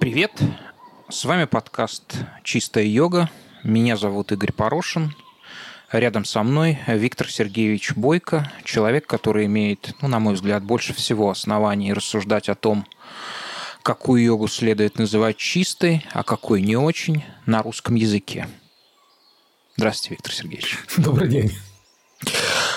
Привет! С вами подкаст «Чистая йога». Меня зовут Игорь Порошин. Рядом со мной Виктор Сергеевич Бойко, человек, который имеет, ну, на мой взгляд, больше всего оснований рассуждать о том, какую йогу следует называть чистой, а какой не очень на русском языке. Здравствуйте, Виктор Сергеевич. Добрый день.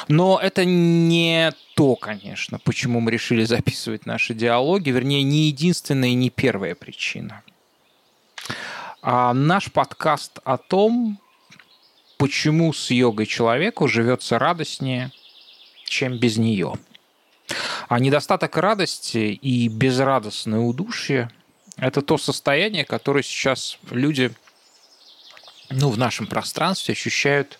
Но это не то, конечно, почему мы решили записывать наши диалоги, вернее, не единственная и не первая причина. А наш подкаст о том, почему с йогой человеку живется радостнее, чем без нее. А недостаток радости и безрадостное удушье – это то состояние, которое сейчас люди ну, в нашем пространстве ощущают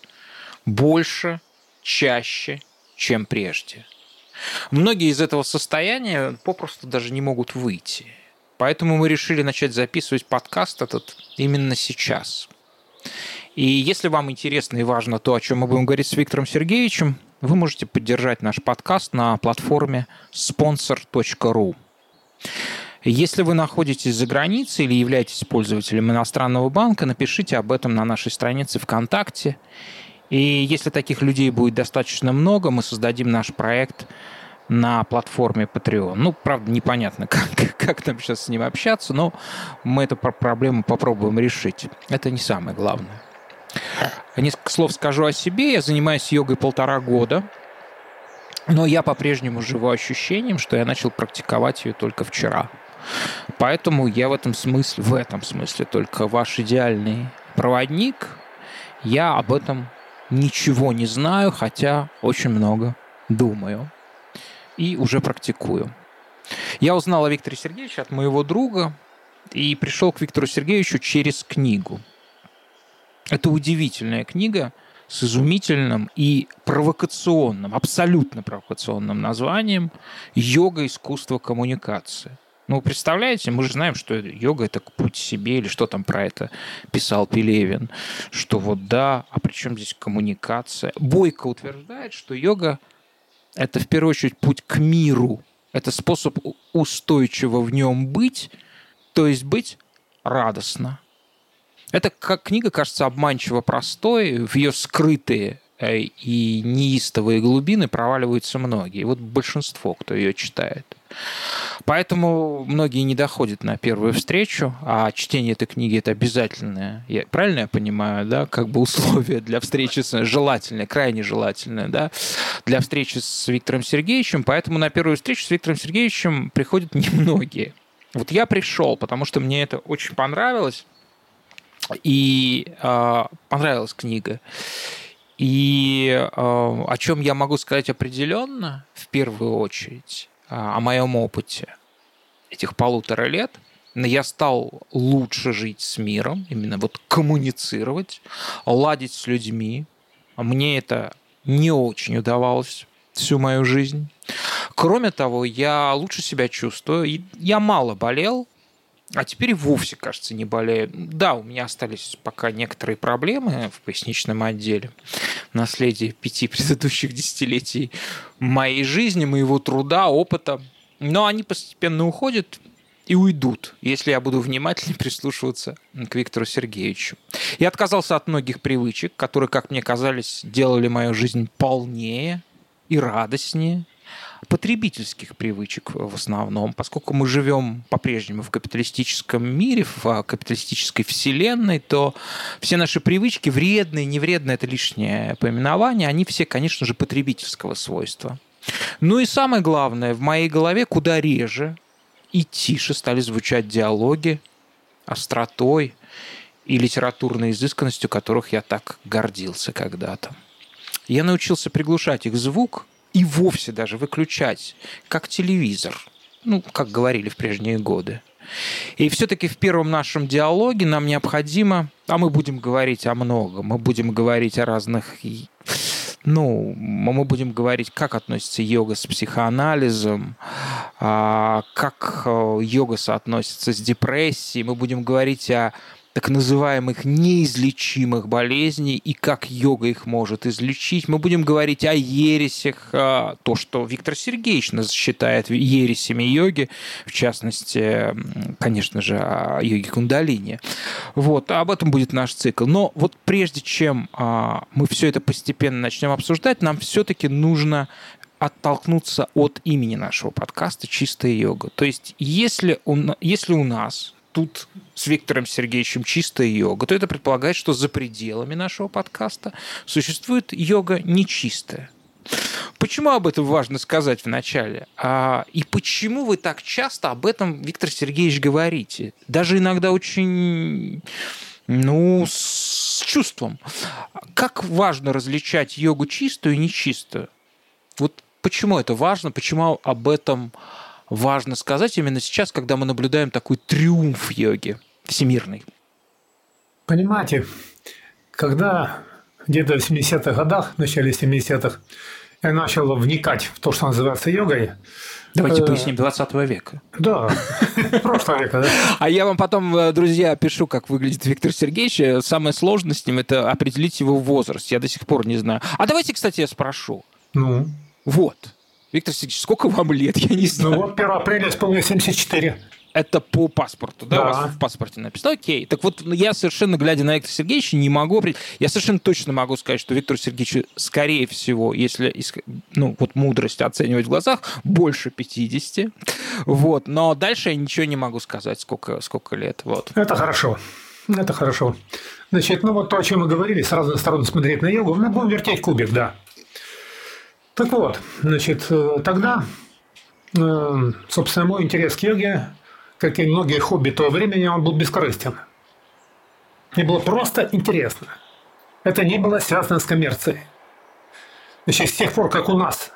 больше, чаще, чем прежде. Многие из этого состояния попросту даже не могут выйти. Поэтому мы решили начать записывать подкаст этот именно сейчас. И если вам интересно и важно то, о чем мы будем говорить с Виктором Сергеевичем, вы можете поддержать наш подкаст на платформе sponsor.ru. Если вы находитесь за границей или являетесь пользователем иностранного банка, напишите об этом на нашей странице ВКонтакте. И если таких людей будет достаточно много, мы создадим наш проект на платформе Patreon. Ну, правда, непонятно, как, как там сейчас с ним общаться, но мы эту проблему попробуем решить. Это не самое главное. Несколько слов скажу о себе. Я занимаюсь йогой полтора года. Но я по-прежнему живу ощущением, что я начал практиковать ее только вчера. Поэтому я в этом смысле, в этом смысле только ваш идеальный проводник. Я об этом ничего не знаю, хотя очень много думаю и уже практикую. Я узнал о Викторе Сергеевиче от моего друга и пришел к Виктору Сергеевичу через книгу. Это удивительная книга с изумительным и провокационным, абсолютно провокационным названием «Йога. Искусство коммуникации». Ну, представляете, мы же знаем, что йога – это путь себе, или что там про это писал Пелевин, что вот да, а при чем здесь коммуникация? Бойко утверждает, что йога – это в первую очередь путь к миру, это способ устойчиво в нем быть, то есть быть радостно. Эта книга кажется обманчиво простой, в ее скрытые э, и неистовые глубины проваливаются многие. Вот большинство, кто ее читает. Поэтому многие не доходят на первую встречу, а чтение этой книги это обязательное. Я, правильно я понимаю, да, как бы условие для встречи с желательное, крайне желательное, да, для встречи с Виктором Сергеевичем. Поэтому на первую встречу с Виктором Сергеевичем приходят немногие. Вот я пришел, потому что мне это очень понравилось, и э, понравилась книга. И э, о чем я могу сказать определенно, в первую очередь, о моем опыте этих полутора лет, я стал лучше жить с миром, именно вот коммуницировать, ладить с людьми. Мне это не очень удавалось всю мою жизнь. Кроме того, я лучше себя чувствую. Я мало болел, а теперь вовсе, кажется, не болею. Да, у меня остались пока некоторые проблемы в поясничном отделе. Наследие пяти предыдущих десятилетий моей жизни, моего труда, опыта. Но они постепенно уходят и уйдут, если я буду внимательно прислушиваться к Виктору Сергеевичу. Я отказался от многих привычек, которые, как мне казались, делали мою жизнь полнее и радостнее, потребительских привычек в основном, поскольку мы живем по-прежнему в капиталистическом мире, в а, капиталистической вселенной, то все наши привычки, вредные, невредные, это лишнее поименование, они все, конечно же, потребительского свойства. Ну и самое главное, в моей голове куда реже и тише стали звучать диалоги остротой и литературной изысканностью, которых я так гордился когда-то. Я научился приглушать их звук и вовсе даже выключать, как телевизор, ну, как говорили в прежние годы. И все-таки в первом нашем диалоге нам необходимо, а мы будем говорить о многом, мы будем говорить о разных, ну, мы будем говорить, как относится йога с психоанализом, а, как э, йога соотносится с депрессией, мы будем говорить о так называемых неизлечимых болезней и как йога их может излечить. Мы будем говорить о ересях, а, то, что Виктор Сергеевич нас считает ересями йоги, в частности, конечно же, о йоге кундалини. Вот, об этом будет наш цикл. Но вот прежде чем а, мы все это постепенно начнем обсуждать, нам все-таки нужно оттолкнуться от имени нашего подкаста «Чистая йога». То есть, если у, если у нас тут с Виктором Сергеевичем чистая йога, то это предполагает, что за пределами нашего подкаста существует йога нечистая. Почему об этом важно сказать вначале? А, и почему вы так часто об этом, Виктор Сергеевич, говорите? Даже иногда очень, ну, с чувством. Как важно различать йогу чистую и нечистую? Вот почему это важно, почему об этом важно сказать именно сейчас, когда мы наблюдаем такой триумф йоги всемирный? Понимаете, когда где-то в 70-х годах, в начале 70-х, я начал вникать в то, что называется йогой. Давайте э, поясним, 20 века. Да, прошлого века, да. А я вам потом, э, друзья, опишу, как выглядит Виктор Сергеевич. Самое сложное с ним – это определить его возраст. Я до сих пор не знаю. А давайте, кстати, я спрошу. Ну? Вот. Виктор Сергеевич, сколько вам лет? Я не знаю. Ну вот 1 апреля исполнилось 74. Это по паспорту, да? да? У вас в паспорте написано. Окей. Так вот, я совершенно, глядя на Виктора Сергеевича, не могу... Я совершенно точно могу сказать, что Виктор Сергеевич, скорее всего, если ну, вот мудрость оценивать в глазах, больше 50. Вот. Но дальше я ничего не могу сказать, сколько, сколько лет. Вот. Это хорошо. Это хорошо. Значит, ну вот то, о чем мы говорили, с разных сторон смотреть на йогу, мы будем вертеть кубик, да. Так вот, значит, э, тогда, э, собственно, мой интерес к йоге, как и многие хобби того времени, он был бескорыстен. Мне было просто интересно. Это не было связано с коммерцией. Значит, с тех пор, как у нас,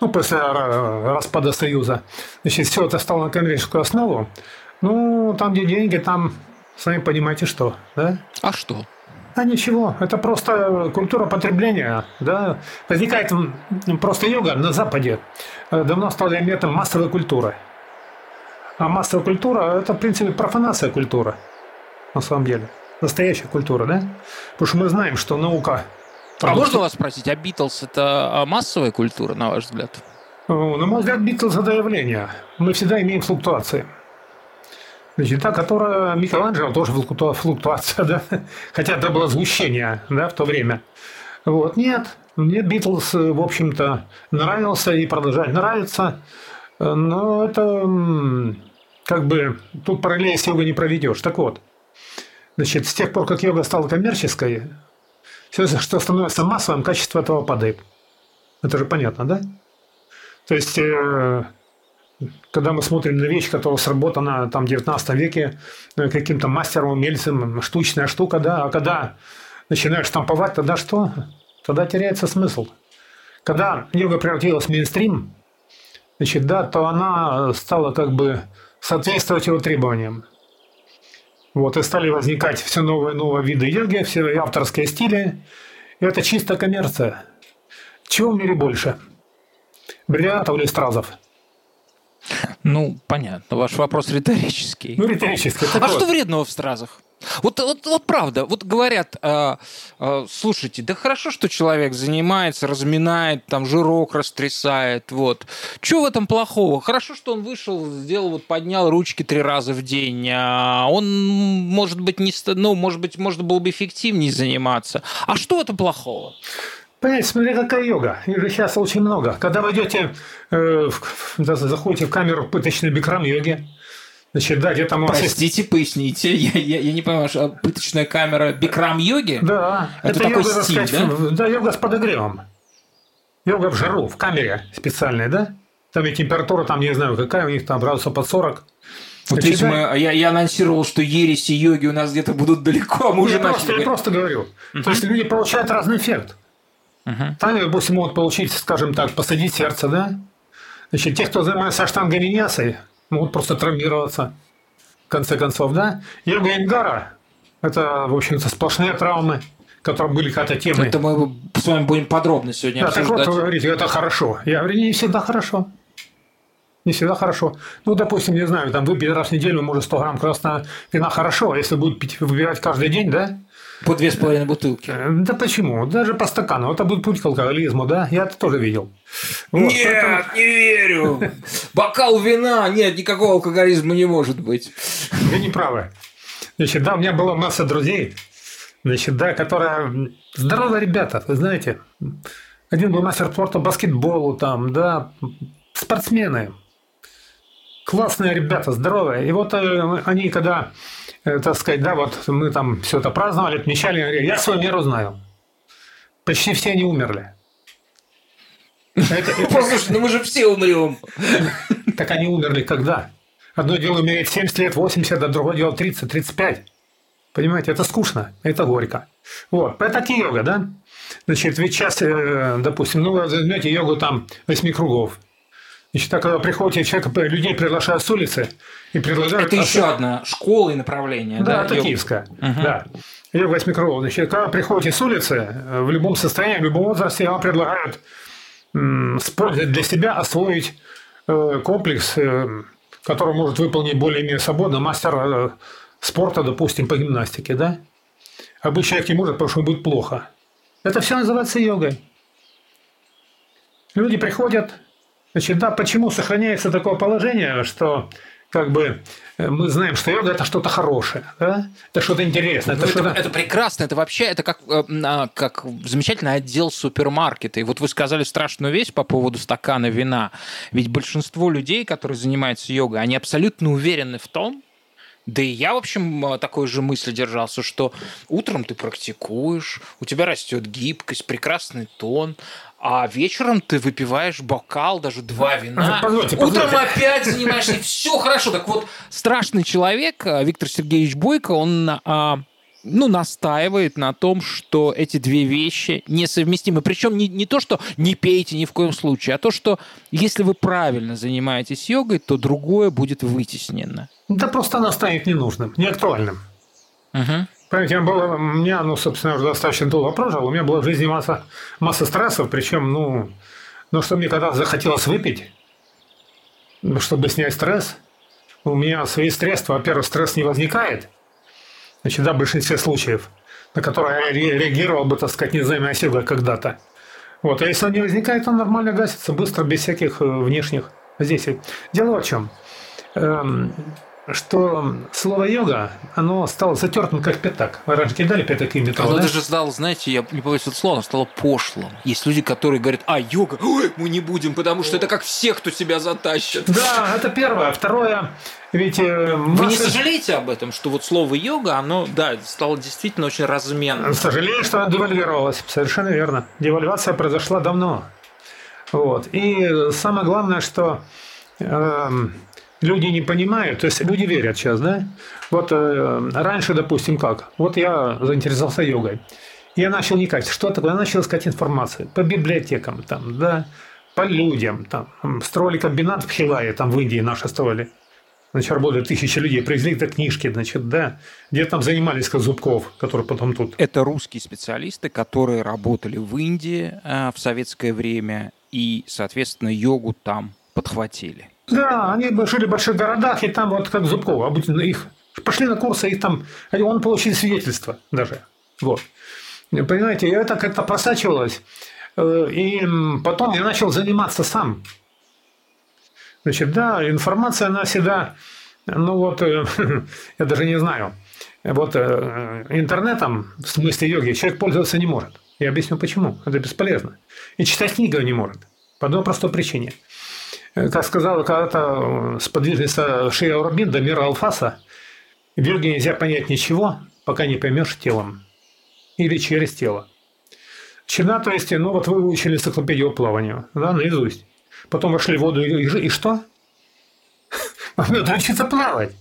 ну, после распада Союза, значит, все это стало на коммерческую основу, ну, там, где деньги, там, сами понимаете, что, да? А что? А ничего, это просто культура потребления. Да? Возникает просто йога на Западе. Э, давно стала элементом массовой культуры. А массовая культура – это, в принципе, профанация культуры. На самом деле. Настоящая культура, да? Потому что мы знаем, что наука... А можно вас спросить, а Битлз – это а, массовая культура, на ваш взгляд? На мой взгляд, Битлз – это явление. Мы всегда имеем флуктуации. Значит, та, которая Микеланджело, тоже флуктуация, да? Хотя это было звучение, да, в то время. Вот, нет, мне Битлз, в общем-то, нравился и продолжает нравиться. Но это как бы тут параллели с йогой не проведешь. Так вот, значит, с тех пор, как йога стала коммерческой, все, что становится массовым, качество этого падает. Это же понятно, да? То есть э, когда мы смотрим на вещь, которая сработана там в 19 веке э, каким-то мастером, умельцем, штучная штука, да, а когда начинаешь штамповать, тогда что? Тогда теряется смысл. Когда йога превратилась в мейнстрим, значит, да, то она стала как бы соответствовать его требованиям. Вот, и стали возникать все новые и новые виды йоги, все авторские стили. И это чисто коммерция. Чего в мире больше? Бриллиантов или стразов? Ну, понятно. Ваш вопрос риторический. Ну, риторический. А вот. что вредного в стразах? Вот, вот, вот правда, вот говорят, э, э, слушайте, да хорошо, что человек занимается, разминает, там жирок растрясает, вот. Что в этом плохого? Хорошо, что он вышел, сделал, вот поднял ручки три раза в день. А он, может быть, не, ну, может быть, можно было бы эффективнее заниматься. А что в этом плохого? Понимаете, смотри, какая йога. Их же сейчас очень много. Когда вы идете, э, в, заходите в камеру пыточной бикрам йоги, Значит, да, где там Простите, есть... поясните, я, я, я не понимаю, что пыточная камера бикрам йоги? Да, это, это такой йога, стиль, сказать, да? Да, йога с подогревом. Йога в жару, в камере специальной, да? Там и температура, там, не знаю, какая у них там, градусов под 40. Вот видите, мы, я, я анонсировал, что ереси йоги у нас где-то будут далеко, а мы уже я начали. Просто, я просто говорю. Uh-huh. То есть люди получают разный эффект. Uh-huh. Там, допустим, могут получить, скажем так, посадить сердце, да? Значит, те, кто занимается штангами могут просто травмироваться, в конце концов, да? Йога Ингара – это, в общем-то, сплошные травмы, которые были когда-то темой. Это мы с вами будем подробно сегодня да, обсуждать. Так вот, вы говорите, это хорошо. Я говорю, не всегда хорошо. Не всегда хорошо. Ну, допустим, не знаю, там выпить раз в неделю, может, 100 грамм красного вина хорошо, а если будет пить, выбирать каждый день, да? По две с половиной бутылки. Э, да почему? Даже по стакану. Это будет путь к алкоголизму, да? Я это тоже видел. Вот, нет, поэтому... не верю. Бокал вина, нет, никакого алкоголизма не может быть. Вы не правы. Значит, да, у меня была масса друзей, значит, да, которые здоровые ребята, вы знаете. Один был мастер спорта баскетболу там, да, спортсмены. Классные ребята, здоровые. И вот э, они, когда, так сказать, да, вот мы там все это праздновали, отмечали, я свою меру знаю. Почти все они умерли. Послушай, ну мы же все умрем. Так они умерли когда? Одно дело умереть 70 лет, 80, а другое дело 30, 35. Понимаете, это скучно, это горько. Вот, это йога, да? Значит, ведь сейчас, э, допустим, ну, вы возьмете йогу там восьми кругов. Значит, так, когда приходите, человек, людей приглашают с улицы и предлагают... Это еще одна школа и направление, да? Да, это киевская, угу. да. Йога кругов. Значит, когда приходите с улицы, э, в любом состоянии, в любом возрасте, вам предлагают для себя освоить э, комплекс, который может выполнить более-менее свободно мастер спорта, допустим, по гимнастике, да? Обычный человек не может, потому что будет плохо. Это все называется йогой. Люди приходят, значит, да, почему сохраняется такое положение, что как бы э, мы знаем, что йога это что-то хорошее, да? это что-то интересное. Это, это, это прекрасно, это вообще это как, э, а, как замечательный отдел супермаркета. И вот вы сказали страшную вещь по поводу стакана вина. Ведь большинство людей, которые занимаются йогой, они абсолютно уверены в том, да и я, в общем, такой же мысли держался, что утром ты практикуешь, у тебя растет гибкость, прекрасный тон, а вечером ты выпиваешь бокал, даже два вина. Позвольте, позвольте. Утром опять занимаешься, и все хорошо. Так вот, страшный человек, э, Виктор Сергеевич Бойко, он а, ну, настаивает на том, что эти две вещи несовместимы. Причем не, не то, что не пейте ни в коем случае, а то, что если вы правильно занимаетесь йогой, то другое будет вытеснено. Да просто она станет ненужным, неактуальным. Угу. Понимаете, я было, у меня, ну, собственно, уже достаточно долго прожил, у меня была в жизни масса, масса стрессов, причем, ну, ну, что мне когда захотелось выпить, ну, чтобы снять стресс, у меня свои средства, во-первых, стресс не возникает, значит, да, в большинстве случаев, на которые реагировал бы, так сказать, незаимной силой когда-то. Вот, а если он не возникает, он нормально гасится, быстро, без всяких э, внешних воздействий. Дело в чем? Эм, что слово йога, оно стало затертым как пятак. Вы раньше кидали пятак и метро, Оно да? даже стало, знаете, я не боюсь этого слова, оно стало пошлым. Есть люди, которые говорят, а, йога, ой, мы не будем, потому что это как все, кто себя затащит. Да, это первое. Второе, ведь... Масса... Э, Вы не сожалеете об этом, что вот слово йога, оно, да, стало действительно очень разменным? Сожалею, что оно девальвировалось. Совершенно верно. Девальвация произошла давно. Вот. И самое главное, что э, люди не понимают, то есть люди верят сейчас, да? Вот э, раньше, допустим, как? Вот я заинтересовался йогой. Я начал никак. Что такое? Я начал искать информацию по библиотекам, там, да, по людям. Там. Строили комбинат в Хилае, там в Индии наши строили. Значит, работали тысячи людей, привезли это книжки, значит, да, где там занимались как который потом тут. Это русские специалисты, которые работали в Индии э, в советское время и, соответственно, йогу там подхватили. Да, они жили в больших городах, и там вот как Зубкова, обычно их пошли на курсы, и там он получил свидетельство даже. Вот. Понимаете, и это как-то просачивалось. Э, и потом я начал заниматься сам. Значит, да, информация, она всегда, ну вот, э, я даже не знаю, вот э, интернетом, в смысле йоги, человек пользоваться не может. Я объясню почему. Это бесполезно. И читать книгу не может. По одной простой причине – как сказала когда-то э, сподвижница Шия Урбин Дамира Алфаса, в йоге нельзя понять ничего, пока не поймешь телом. Или через тело. Чина, то есть, ну вот вы выучили энциклопедию по плаванию, да, наизусть. Потом вошли в воду и, и, что? Надо учиться плавать.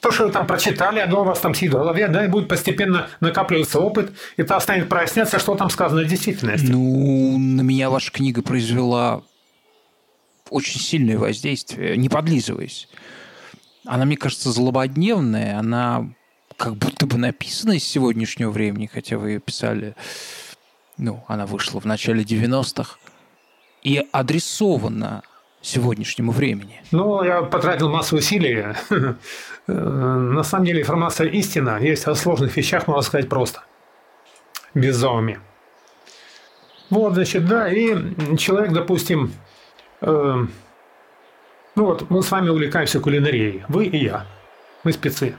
То, что вы там прочитали, оно у вас там сидит в голове, да, и будет постепенно накапливаться опыт, и то станет проясняться, что там сказано в действительности. Ну, на меня ваша книга произвела очень сильное воздействие, не подлизываясь. Она, мне кажется, злободневная, она как будто бы написана из сегодняшнего времени, хотя вы ее писали, ну, она вышла в начале 90-х, и адресована сегодняшнему времени? Ну, я потратил массу усилий. На самом деле информация истина. Есть о сложных вещах, можно сказать, просто. Без зауми. Вот, значит, да, и человек, допустим, э, ну вот мы с вами увлекаемся кулинарией, вы и я, мы спецы.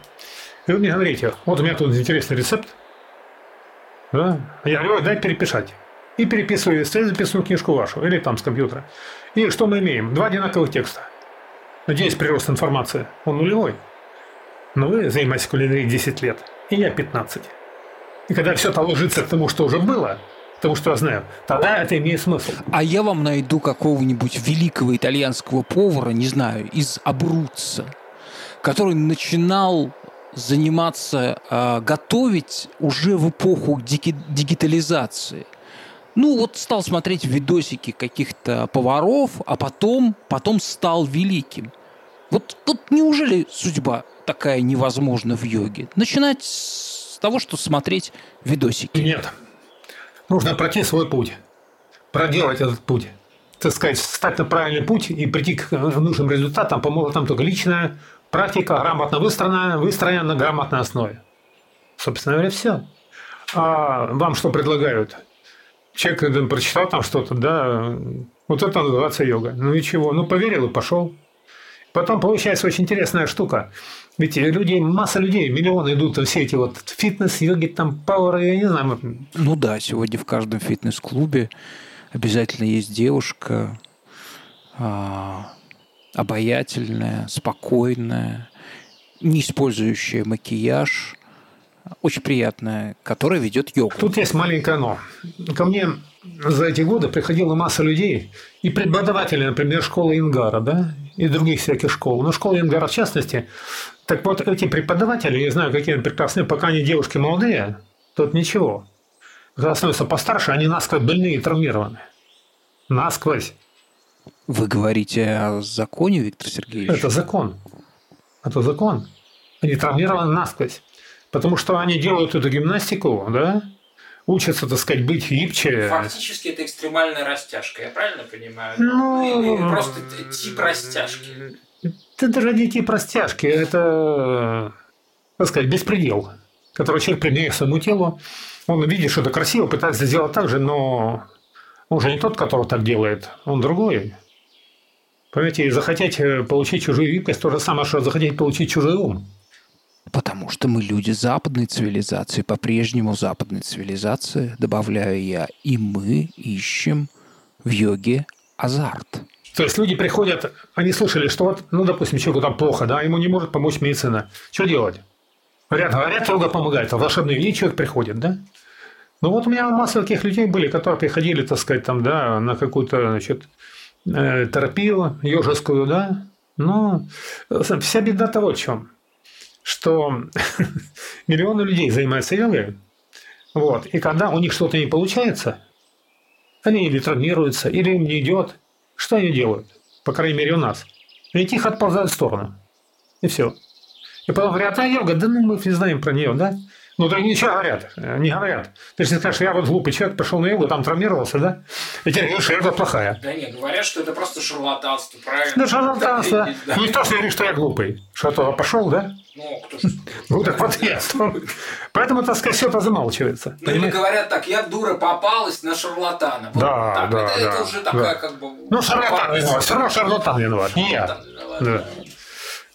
И вы мне говорите, вот у меня тут интересный рецепт, да? Я говорю, дай переписать. И переписываю из записную книжку вашу, или там с компьютера. И что мы имеем? Два одинаковых текста. Надеюсь, прирост информации, он нулевой. Но вы занимаетесь кулинарией 10 лет, и я 15. И когда все это ложится к тому, что уже было, тому, что я знаю, тогда это имеет смысл. А я вам найду какого-нибудь великого итальянского повара, не знаю, из Абруццо, который начинал заниматься, э, готовить уже в эпоху дигитализации. Ну, вот стал смотреть видосики каких-то поваров, а потом, потом стал великим. Вот, вот неужели судьба такая невозможна в йоге? Начинать с того, что смотреть видосики. Нет. Нужно пройти свой путь. Проделать этот путь. Так сказать, стать на правильный путь и прийти к нужным результатам поможет нам только личная практика, грамотно выстроена, выстроена на грамотной основе. Собственно говоря, все. А вам что предлагают? человек прочитал там что-то, да, вот это называется йога. Ну и чего? Ну, поверил и пошел. Потом получается очень интересная штука. Ведь люди, масса людей, миллионы идут все эти вот фитнес, йоги, там, пауэр, я не знаю. Ну да, сегодня в каждом фитнес-клубе обязательно есть девушка а, обаятельная, спокойная, не использующая макияж, очень приятная, которая ведет йогу. Тут есть маленькое но. Ко мне за эти годы приходила масса людей и преподаватели, например, школы Ингара, да, и других всяких школ. Но школа Ингара в частности. Так вот, эти преподаватели, не знаю, какие они прекрасные, пока они девушки молодые, тут ничего. Когда становятся постарше, они насквозь больные и травмированы. Насквозь. Вы говорите о законе, Виктор Сергеевич? Это закон. Это закон. Они травмированы насквозь. Потому что они делают эту гимнастику, да, учатся, так сказать, быть гибче. Фактически это экстремальная растяжка, я правильно понимаю? Ну, Или просто тип растяжки. Это даже не тип растяжки, это, так сказать, беспредел, который человек применяет своему телу. Он видит, что это красиво, пытается сделать так же, но он же не тот, который так делает, он другой. Понимаете, захотеть э, получить чужую гибкость, то же самое, что захотеть получить чужой ум. Потому что мы люди западной цивилизации, по-прежнему западной цивилизации, добавляю я, и мы ищем в йоге азарт. То есть люди приходят, они слышали, что вот, ну, допустим, человеку там плохо, да, ему не может помочь медицина. Что делать? Говорят, говорят, йога помогает, а волшебный вид человек приходит, да? Ну вот у меня масса таких людей были, которые приходили, так сказать, там, да, на какую-то, значит, э, терапию йожескую, да. Но вся беда того в чем что миллионы людей занимаются йогой, вот, и когда у них что-то не получается, они или травмируются, или им не идет, что они делают? По крайней мере, у нас. Они тихо отползают в сторону. И все. И потом говорят, а йога, да ну мы не знаем про нее, да? Ну, да ничего говорят, не говорят. Ты же скажешь, я вот глупый человек, пошел на йогу, там травмировался, да? И тебе говорят, что йога плохая. Да нет, говорят, что это просто шарлатанство, правильно? Да, шарлатанство. Да. Никто же говорит, что я глупый. Что то пошел, да? Ну, кто ж... Ну, так вот я. Поэтому, так сказать, все это замалчивается. Ну, или говорят так, я дура попалась на шарлатана. Да, да, это, да. Это уже такая, как бы... Ну, шарлатан виноват. Все равно шарлатан виноват, не я.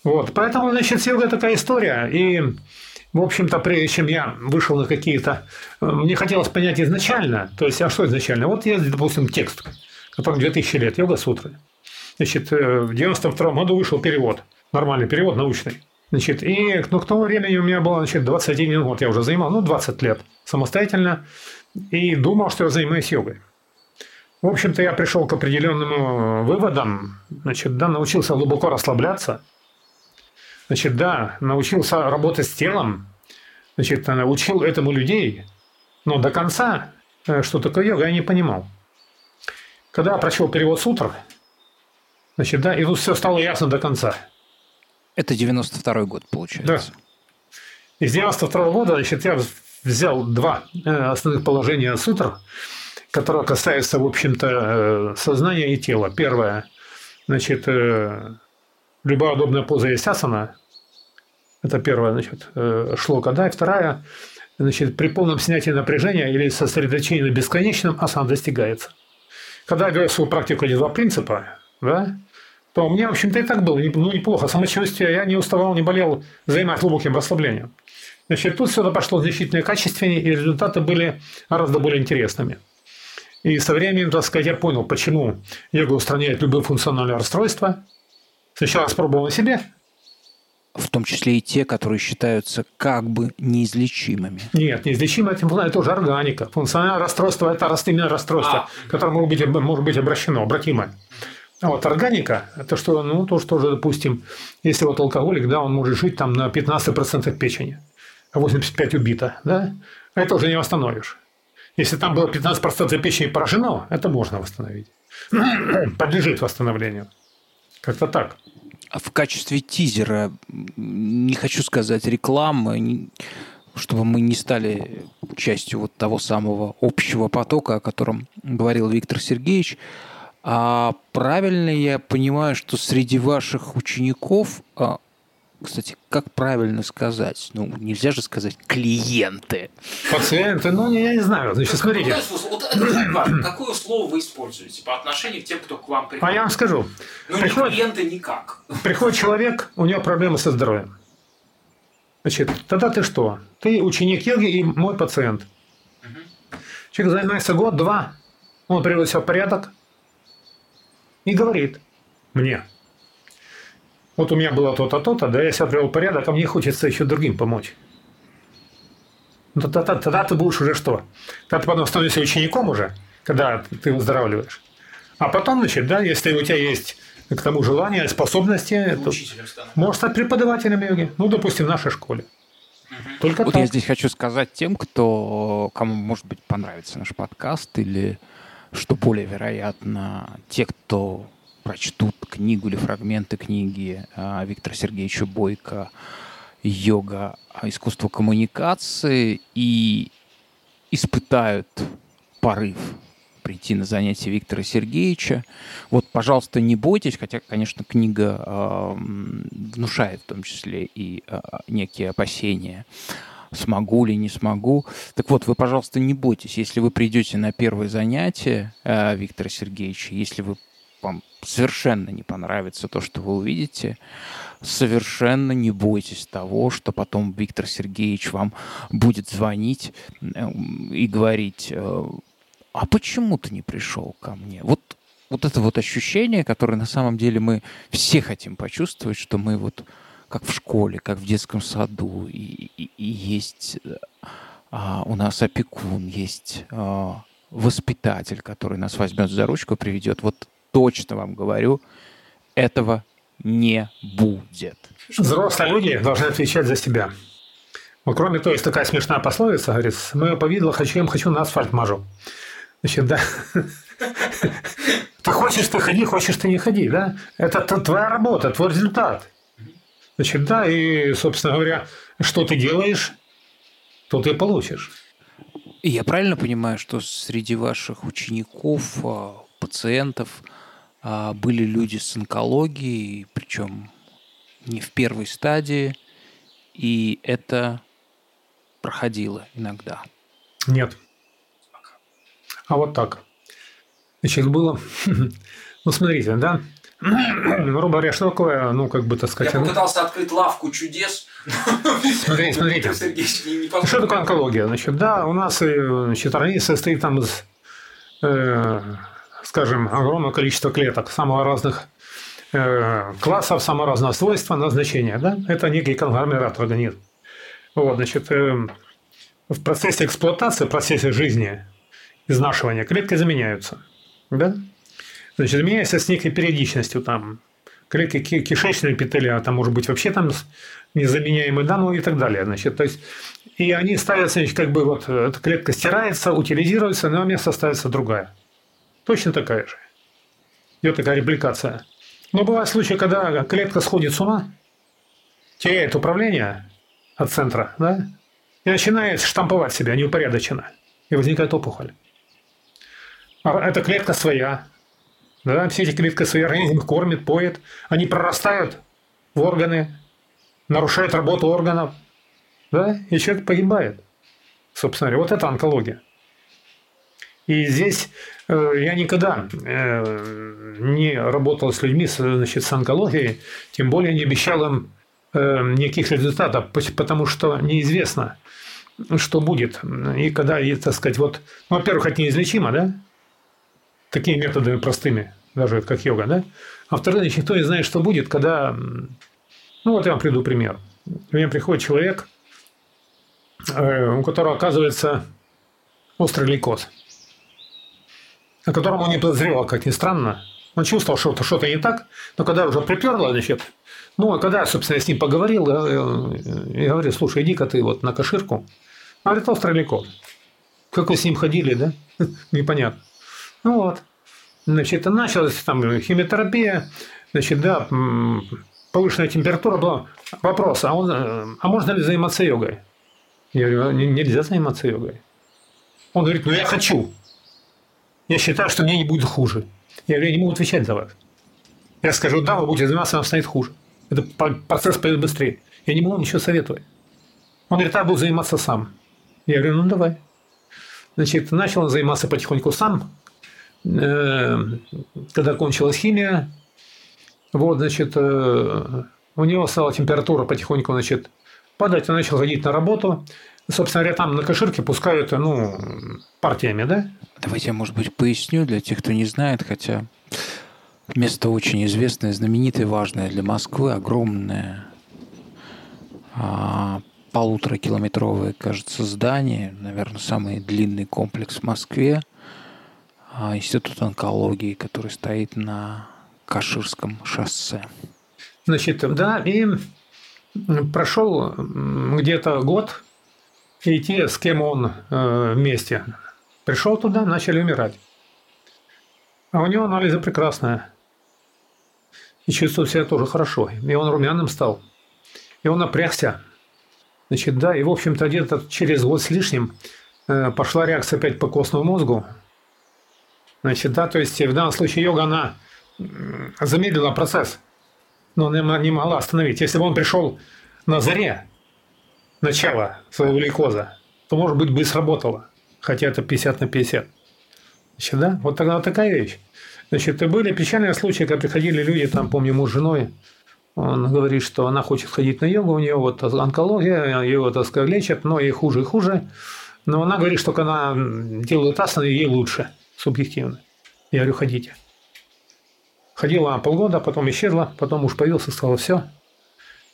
Вот, поэтому, значит, йога такая история. И в общем-то, прежде чем я вышел на какие-то... Э, мне хотелось понять изначально, то есть, а что изначально? Вот есть, допустим, текст, который 2000 лет, йога-сутры. Значит, э, в 92 году вышел перевод, нормальный перевод научный. Значит, и ну, к тому времени у меня было значит, 21 год, я уже занимал, ну, 20 лет самостоятельно, и думал, что я занимаюсь йогой. В общем-то, я пришел к определенным выводам, значит, да, научился глубоко расслабляться – Значит, да, научился работать с телом, значит, научил этому людей, но до конца, э, что такое йога, я не понимал. Когда я прочел перевод сутр, значит, да, и тут все стало ясно до конца. Это 92 год, получается. Да. Из 92 года, значит, я взял два э, основных положения сутр, которые касаются, в общем-то, э, сознания и тела. Первое Значит, э, любая удобная поза есть асана. Это первое, значит, э, шлока, да, и вторая, значит, при полном снятии напряжения или сосредоточении на бесконечном асан достигается. Когда я вел свою практику эти два принципа, да, то меня, в общем-то, и так было ну, неплохо. Самочувствие, я не уставал, не болел, занимаясь глубоким расслаблением. Значит, тут все пошло значительно качественнее, и результаты были гораздо более интересными. И со временем, так сказать, я понял, почему йога устраняет любые функциональные расстройства. Сначала спробовал на себе. В том числе и те, которые считаются как бы неизлечимыми. Нет, более, это уже органика. Функциональное расстройство – это растительное расстройство, а. которое может быть, может быть обращено, обратимое. А вот органика, это что, ну, то, что уже, допустим, если вот алкоголик, да, он может жить там на 15% печени, а 85 убито, да, это уже не восстановишь. Если там было 15% печени поражено, это можно восстановить. Подлежит восстановлению. Как-то так. А в качестве тизера, не хочу сказать рекламы, чтобы мы не стали частью вот того самого общего потока, о котором говорил Виктор Сергеевич, а правильно я понимаю, что среди ваших учеников, а, кстати, как правильно сказать? Ну, нельзя же сказать клиенты. Пациенты, ну, я не знаю. Значит, смотрите. Какое слово вы используете по отношению к тем, кто к вам приходит? А я вам скажу. Ну, приходит, клиенты никак. Приходит человек, у него проблемы со здоровьем. Значит, тогда ты что? Ты ученик йоги и мой пациент. Угу. Человек занимается год-два, он приводит себя в порядок, и говорит мне, вот у меня было то-то, то-то, да я себя привел в порядок, а мне хочется еще другим помочь. Ну, тогда, тогда, тогда ты будешь уже что? Тогда ты потом становишься учеником уже, когда ты выздоравливаешь. А потом, значит, да, если у тебя есть к тому желание, способности, то можешь стать преподавателем йоги. Ну, допустим, в нашей школе. Только вот так. я здесь хочу сказать тем, кто, кому, может быть, понравится наш подкаст или что более вероятно, те, кто прочтут книгу или фрагменты книги а, Виктора Сергеевича Бойко «Йога. Искусство коммуникации» и испытают порыв прийти на занятия Виктора Сергеевича. Вот, пожалуйста, не бойтесь, хотя, конечно, книга э, внушает в том числе и э, некие опасения смогу ли, не смогу. Так вот, вы, пожалуйста, не бойтесь, если вы придете на первое занятие э, Виктора Сергеевича, если вы совершенно не понравится то, что вы увидите, совершенно не бойтесь того, что потом Виктор Сергеевич вам будет звонить э, и говорить, э, а почему ты не пришел ко мне? Вот, вот это вот ощущение, которое на самом деле мы все хотим почувствовать, что мы вот как в школе, как в детском саду, и, и, и есть а, у нас опекун, есть а, воспитатель, который нас возьмет за ручку, приведет. Вот точно вам говорю, этого не будет. Взрослые люди должны отвечать за себя. Вот кроме того, есть такая смешная пословица, говорит, мы повидло хочу, им хочу на асфальт мажу. Значит, да. Ты хочешь, ты ходи, хочешь, ты не ходи, да? Это твоя работа, твой результат. Значит, да, и, собственно говоря, что ты делаешь, то ты получишь. Я правильно понимаю, что среди ваших учеников, а, пациентов были люди с онкологией, причем не в первой стадии, и это проходило иногда? Нет. А вот так. Значит, было... Ну, смотрите, да, Грубо говоря, что такое, ну, как бы, так сказать... Я попытался открыть лавку чудес. Смотрите, смотрите. Что такое онкология? Значит, да, у нас значит, организм состоит там из, э, скажем, огромного количества клеток самых разных э, классов, самого разного свойства, назначения. Да? Это некий конгломерат организма. Вот, значит, э, в процессе эксплуатации, в процессе жизни, изнашивания клетки заменяются. Да? Значит, меняется с некой периодичностью там. Клетки кишечного эпителия, там может быть вообще там незаменяемые, да, ну и так далее. Значит, то есть, и они ставятся, значит, как бы вот эта клетка стирается, утилизируется, но место ставится другая. Точно такая же. Идет такая репликация. Но бывают случаи, когда клетка сходит с ума, теряет управление от центра, да, и начинает штамповать себя неупорядоченно. И возникает опухоль. А эта клетка своя, Да, все эти клетки свой организм кормит, поет. Они прорастают в органы, нарушают работу органов. Да, и человек погибает. Собственно говоря, вот это онкология. И здесь э, я никогда э, не работал с людьми значит, с онкологией, тем более не обещал им э, никаких результатов, потому что неизвестно, что будет. И когда, и, так сказать, вот, ну, во-первых, это неизлечимо, да? Такими методами простыми, даже как йога, да? А во-вторых, никто не знает, что будет, когда... Ну, вот я вам приду пример. Ко мне приходит человек, у которого оказывается острый лейкоз – о котором он не подозревал, как ни странно. Он чувствовал, что то что-то не так, но когда уже приперло, значит, ну, а когда, собственно, я с ним поговорил, я, я говорю, слушай, иди-ка ты вот на коширку. Он говорит, остроликов. Как вы с ним ходили, да? Непонятно. Ну вот. Значит, началась там химиотерапия, значит, да, повышенная температура была. Вопрос, а, он, а можно ли заниматься йогой? Я говорю, нельзя заниматься йогой. Он говорит, ну я хочу. Я считаю, что мне не будет хуже. Я говорю, я не могу отвечать за вас. Я скажу, да, вы будете заниматься, вам станет хуже. Это процесс пойдет быстрее. Я не могу ничего советовать. Он говорит, а буду заниматься сам. Я говорю, ну давай. Значит, начал он заниматься потихоньку сам. Э, когда кончилась химия, вот, значит, э, у него стала температура потихоньку, значит, падать. Он начал ходить на работу. Собственно говоря, там на коширке пускают, ну, партиями, да? Давайте я, может быть, поясню для тех, кто не знает, хотя место очень известное, знаменитое, важное для Москвы, огромное, а, полуторакилометровое, кажется, здание, наверное, самый длинный комплекс в Москве, а, Институт онкологии, который стоит на Каширском шоссе. Значит, да, и прошел где-то год, и те, с кем он э, вместе Пришел туда, начали умирать. А у него анализы прекрасные. И чувствует себя тоже хорошо. И он румяным стал. И он напрягся. Значит, да, и, в общем-то, где-то через год с лишним э, пошла реакция опять по костному мозгу. Значит, да, то есть в данном случае йога, она замедлила процесс, но она не могла остановить. Если бы он пришел на заре начала своего лейкоза, то, может быть, бы и сработало хотя это 50 на 50. Значит, да, вот тогда вот такая вещь. Значит, были печальные случаи, когда приходили люди, там, помню, муж с женой, он говорит, что она хочет ходить на йогу, у нее вот онкология, ее, так сказать, лечат, но ей хуже и хуже. Но она говорит, что когда она делает асаны, ей лучше, субъективно. Я говорю, ходите. Ходила полгода, потом исчезла, потом муж появился, сказала, все.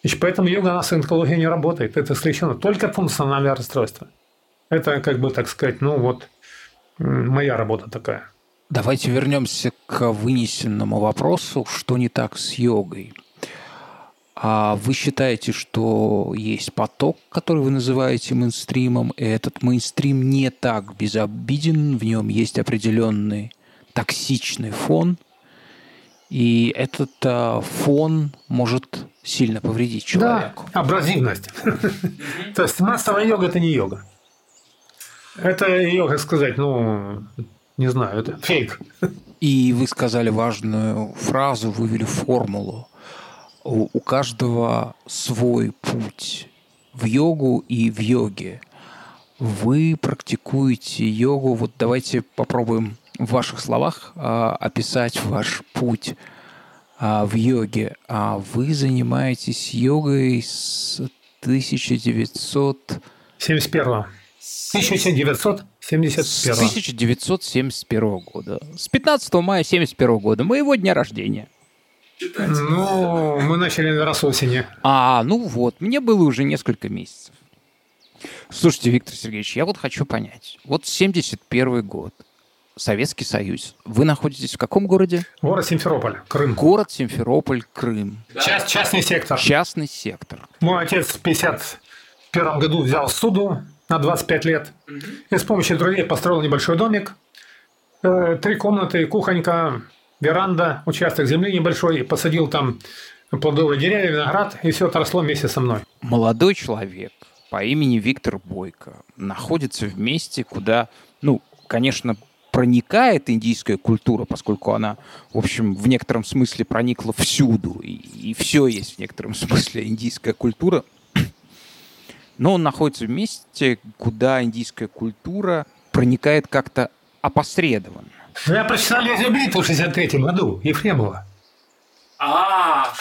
Значит, поэтому йога у нас онкология не работает. Это исключено только функциональное расстройство. Это, как бы, так сказать, ну вот, моя работа такая. Давайте вернемся к вынесенному вопросу, что не так с йогой. А вы считаете, что есть поток, который вы называете мейнстримом, и этот мейнстрим не так безобиден, в нем есть определенный токсичный фон, и этот а, фон может сильно повредить человеку. Да, абразивность. То есть массовая йога – это не йога. Это ее, как сказать, ну, не знаю, это фейк. И вы сказали важную фразу, вывели формулу. У каждого свой путь в йогу и в йоге. Вы практикуете йогу. Вот давайте попробуем в ваших словах а, описать ваш путь а, в йоге. А вы занимаетесь йогой с 1971 1971. С 1971 года. С 15 мая 1971 года, моего дня рождения. Ну, мы начали раз осени. А, ну вот, мне было уже несколько месяцев. Слушайте, Виктор Сергеевич, я вот хочу понять. Вот 71 год, Советский Союз. Вы находитесь в каком городе? Город Симферополь, Крым. Город Симферополь, Крым. Част, частный сектор. Частный сектор. Мой отец в 51 году взял суду на 25 лет. И с помощью друзей построил небольшой домик. Э, три комнаты, кухонька, веранда, участок земли небольшой. И посадил там плодовые деревья, виноград, и все это росло вместе со мной. Молодой человек по имени Виктор Бойко находится в месте, куда, ну, конечно, проникает индийская культура, поскольку она, в общем, в некотором смысле проникла всюду, и, и все есть в некотором смысле индийская культура, но он находится в месте, куда индийская культура проникает как-то опосредованно. Ну, я прочитал «Лезвие бритвы» в 63 году, Ефремова. А,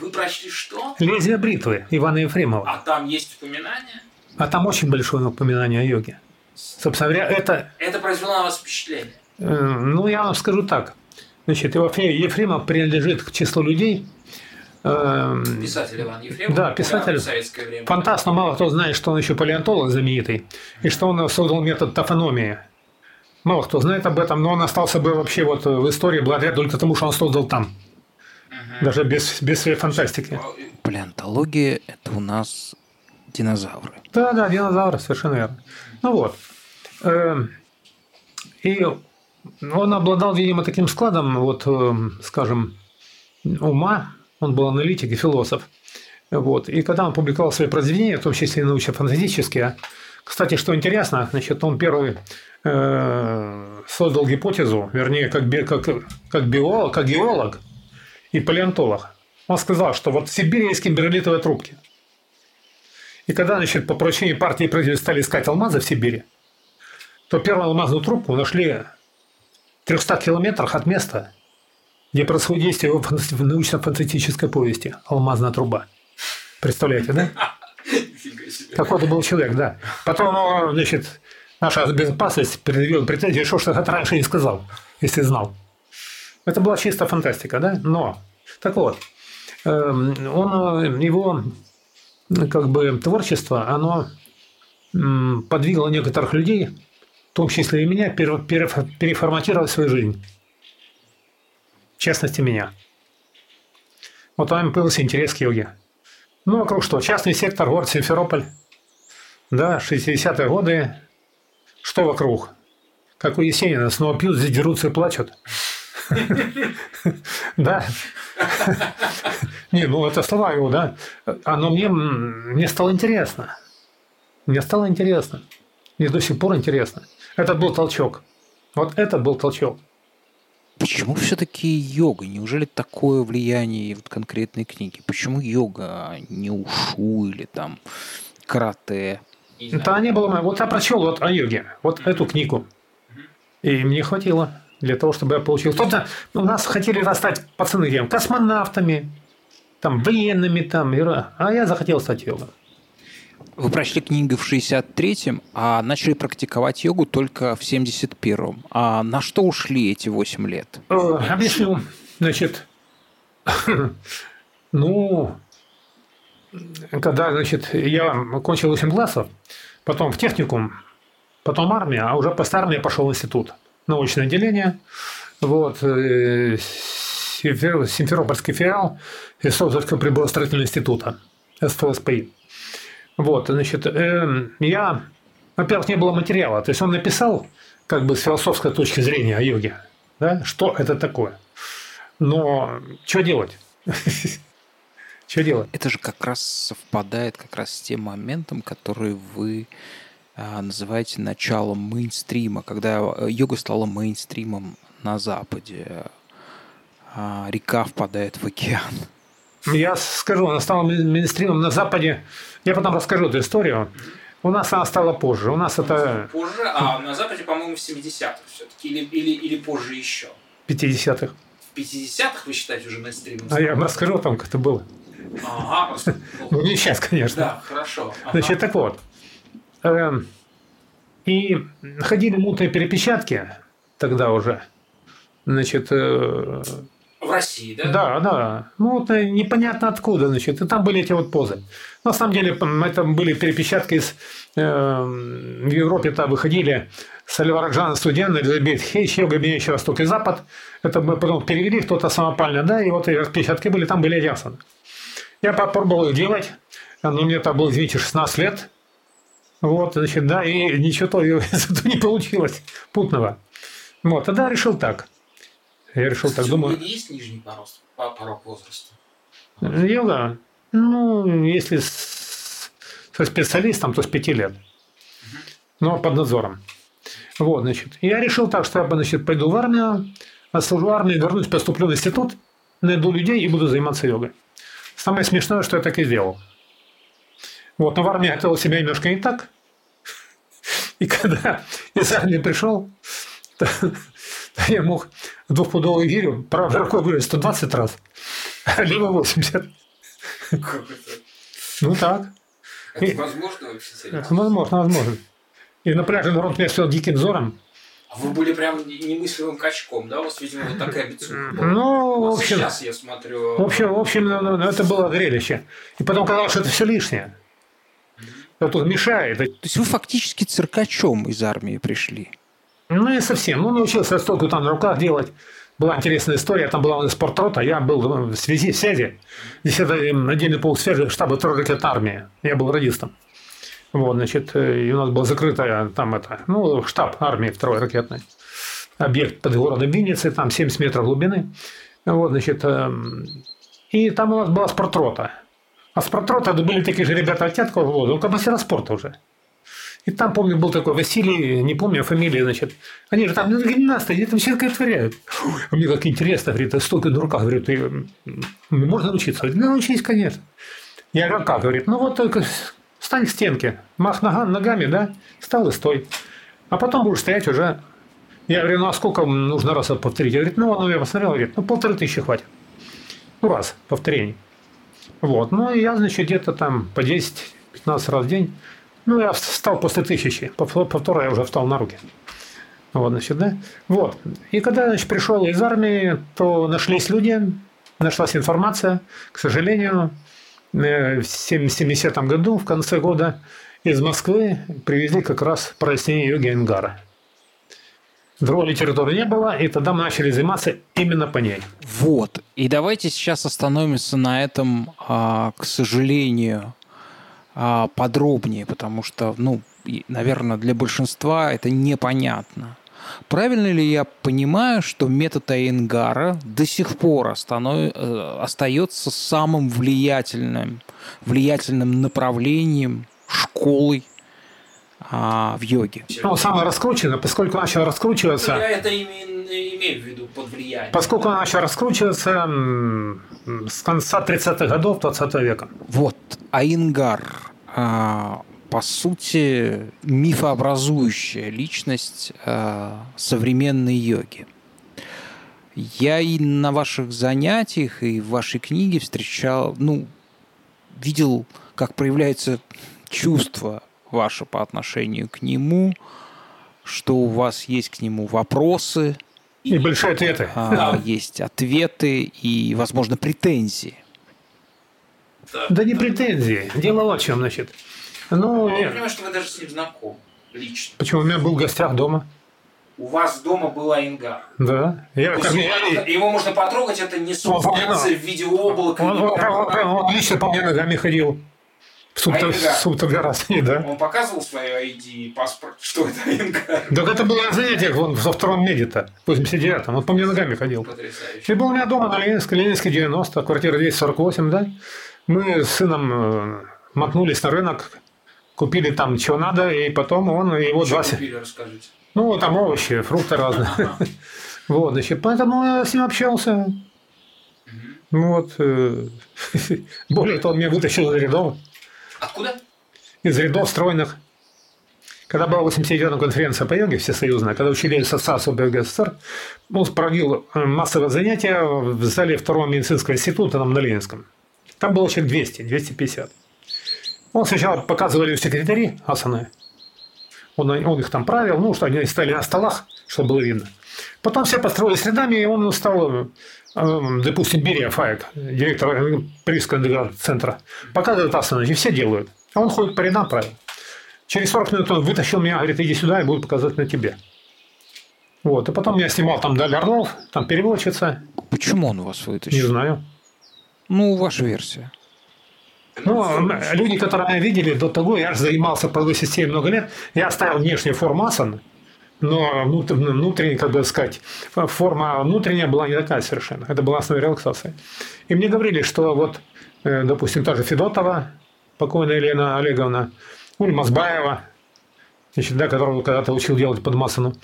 вы прочли что? «Лезвие бритвы» Ивана Ефремова. А там есть упоминание? А там очень большое упоминание о йоге. Собственно говоря, это... Это произвело на вас впечатление? Э, ну, я вам скажу так. Значит, Ефремов принадлежит к числу людей, эм, Писатель Иван Ефремов. Да, писатель. Фантаст, но мало кто знает, что он еще палеонтолог знаменитый, и что он создал метод тафономии. Мало кто знает об этом, но он остался бы вообще вот в истории благодаря только тому, что он создал там. Угу. Даже без, без своей фантастики. Палеонтология – это у нас динозавры. Да, да, динозавры, совершенно верно. Ну вот. Эм, и он обладал, видимо, таким складом, вот, эм, скажем, ума, он был аналитик и философ. Вот. И когда он публиковал свои произведения, в том числе и научно-фантастические, кстати, что интересно, значит, он первый э, создал гипотезу, вернее, как, би, как, как биолог, как геолог и палеонтолог. Он сказал, что вот в Сибири есть трубки. И когда, значит, по поручению партии правительства стали искать алмазы в Сибири, то первую алмазную трубку нашли в 300 километрах от места, где происходит действие в научно-фантастической повести «Алмазная труба». Представляете, да? Какой-то был человек, да. Потом, ну, значит, наша безопасность предъявила претензии, что что-то раньше не сказал, если знал. Это была чисто фантастика, да? Но, так вот, эм, он, его как бы творчество, оно подвигло некоторых людей, в том числе и меня, переформатировать свою жизнь. В частности, меня. Вот там появился интерес к йоге. Ну, вокруг что? Частный сектор, город Симферополь. Да, 60-е годы. Что вокруг? Как у Есенина, снова пьют, задерутся и плачут. Да. Не, ну это слова его, да. Оно мне, мне стало интересно. Мне стало интересно. Мне до сих пор интересно. Это был толчок. Вот это был толчок. Почему все-таки йога? Неужели такое влияние вот конкретной книги? Почему йога, а не ушу или там карате? Это не было. Вот я прочел вот о йоге, вот эту книгу. И мне хватило для того, чтобы я получил. Кто-то у нас хотели расстать пацаны кем? Космонавтами, там, военными, там, а я захотел стать йогом. Вы прочли книгу в 63-м, а начали практиковать йогу только в 71-м. А на что ушли эти 8 лет? Э, объясню. Значит, ну, когда, значит, я кончил 8 классов, потом в техникум, потом армия, а уже после армии пошел в институт научное отделение, вот, э, Симферопольский филиал Исовского приборостроительного института, СФСПИ. Вот, значит, э, я, во-первых, не было материала, то есть он написал, как бы с философской точки зрения о йоге, да, что это такое. Но что делать? Что делать? Это же как раз совпадает как раз с тем моментом, который вы называете началом мейнстрима, когда э, йога стала мейнстримом на Западе. А река впадает в океан. Я скажу, она стала мейнстримом на Западе. Я потом расскажу эту историю. У нас она стала позже. У нас это... Позже? А на Западе, по-моему, в 70-х все-таки. Или, или, или позже еще? 50-х. В 50-х вы считаете уже мейнстримом? А я вам расскажу там, как это было. Ага, просто... Ну, не сейчас, конечно. Да, хорошо. Ага. Значит, так вот. Эм, и ходили мутные перепечатки тогда уже. Значит, э, в России, да? Да, да. Ну, вот э, непонятно откуда, значит. И там были эти вот позы. На самом деле, это были перепечатки из... Э, в Европе там выходили Сальвараджан Студен, Элизабет Хейч, Йога Меняющий Восток и Запад. Это мы потом перевели, кто-то самопально, да, и вот эти распечатки были, там были ясны. Я попробовал их делать, но мне там было, извините, 16 лет. Вот, значит, да, и ничего то не получилось путного. Вот, тогда решил так. Я решил так, думаю... есть нижний порог, порог возраста? Йога? Ну, если с, со специалистом, то с пяти лет. Но под надзором. Вот, значит. Я решил так, что я, значит, пойду в армию, отслужу армию, вернусь, поступлю в институт, найду людей и буду заниматься йогой. Самое смешное, что я так и сделал. Вот, но в армии хотел себя немножко не так. И когда из армии пришел, то, то я мог двухпудовую гирю правой рукой вырыть 120 раз, а левой 80. Ну так. Это возможно вообще? Возможно, возможно. И на пляже народ меня стал диким взором. А вы были прям немыслимым качком, да? У вас, видимо, вот такая бицуха была. Ну, в общем, Сейчас я смотрю... в общем, в общем, ну, ну, это было зрелище. И потом казалось, что это все лишнее. Это тут мешает. То есть вы фактически циркачом из армии пришли. Ну, не совсем. Ну, научился столько там на руках делать. Была интересная история. Там была спортрота. Я был в связи, в связи. Здесь это отдельный полк связи штаба второй ракетной армии. Я был радистом. Вот, значит, э, и у нас была закрытая там это, ну, штаб армии второй ракетной. Объект под городом Винницы, там 70 метров глубины. Вот, значит, эм, и там у нас была спортрота. А спортрота это были такие же ребята от Тяткова, ну, как мастера спорта уже. И там, помню, был такой Василий, не помню фамилии, значит. Они же там, ну, гимнасты, они там все такое творяют. А мне как интересно, говорит, а столько на руках, говорит, «И, м, можно научиться? Говорит, ну, научись, конечно. Я говорю, «А как? Говорит, ну, вот только стань к стенке, мах нога- ногами, да, встал и стой. А потом будешь стоять уже. Я говорю, ну, а сколько нужно раз повторить? Я говорит, ну, он я посмотрел, говорит, ну, полторы тысячи хватит. Ну, раз, повторений. Вот, ну, я, значит, где-то там по 10-15 раз в день. Ну, я встал после тысячи, по, по второй я уже встал на руки. Вот, значит, да. Вот. И когда, значит, пришел из армии, то нашлись люди, нашлась информация. К сожалению, э, в 70 году, в конце года, из Москвы привезли как раз прояснение йоги Энгара. Другой литературы не было, и тогда мы начали заниматься именно по ней. Вот. И давайте сейчас остановимся на этом, а, к сожалению, а, подробнее, потому что, ну, наверное, для большинства это непонятно. Правильно ли я понимаю, что метод Айенгара до сих пор э, остается самым влиятельным, влиятельным направлением, школой а, в йоге? Ну, самое раскрученное, поскольку начал раскручиваться, Я это именно имею в виду под влиянием. поскольку он начал раскручиваться с конца 30-х годов 20 века. Вот, Айнгар, а, по сути, мифообразующая личность а, современной йоги. Я и на ваших занятиях, и в вашей книге встречал, ну, видел, как проявляется чувство ваше по отношению к нему, что у вас есть к нему вопросы, И большие ответы. а, есть ответы и, возможно, претензии. Да не претензии. Дело вот в чем, значит. Ну, Я понимаю, что вы даже с ним знакомы лично. почему у меня был в гостях дома. У вас дома была Ингар. Да. Я, как есть я- его, его можно потрогать, это не субстанция в виде облака. он, он- как- он- он лично по мне ногами ходил. В Ингар? в субтогорасне, да. Он показывал свое ID и паспорт, что это Ингар. Так это было на занятиях вон, во втором меде-то, в 89-м. Он по мне ногами ходил. Потрясающе. И был у меня дома на Ленинской, Ленинской 90, квартира 248, да. Мы с сыном э, мотнулись на рынок, купили там чего надо, и потом он и его два... се- купили, расскажите. Ну, там овощи, фрукты разные. Вот, значит, поэтому я с ним общался. Вот, э, более того, он меня вытащил из рядов, Откуда? из рядов стройных. Когда была 89-я конференция по йоге всесоюзная, когда учили ассоциацию БГССР, он провел э, массовое занятие в зале второго медицинского института там на Ленинском. Там было человек 200, 250. Он сначала показывали секретари асаны. Он, он их там правил, ну, что они стояли на столах, чтобы было видно. Потом все построились рядами, и он стал, э, допустим, Берия Фаек, директор э, Парижского центра, показывает асаны, и все делают. А он ходит по рядам правил. Через 40 минут он вытащил меня, говорит, иди сюда, и буду показывать на тебе. Вот, и потом я снимал там Даль Орлов, там переводчица, Почему он вас не вытащил? знаю. Ну, ваша версия. Ну, люди, которые меня видели до того, я же занимался половой системой много лет, я оставил внешнюю форму асан, но внутр- внутренняя, как бы сказать, форма внутренняя была не такая совершенно. Это была основа релаксации. И мне говорили, что вот, э, допустим, та же Федотова, покойная Елена Олеговна, Уль Мазбаева, значит, да, которого когда-то учил делать под Массону.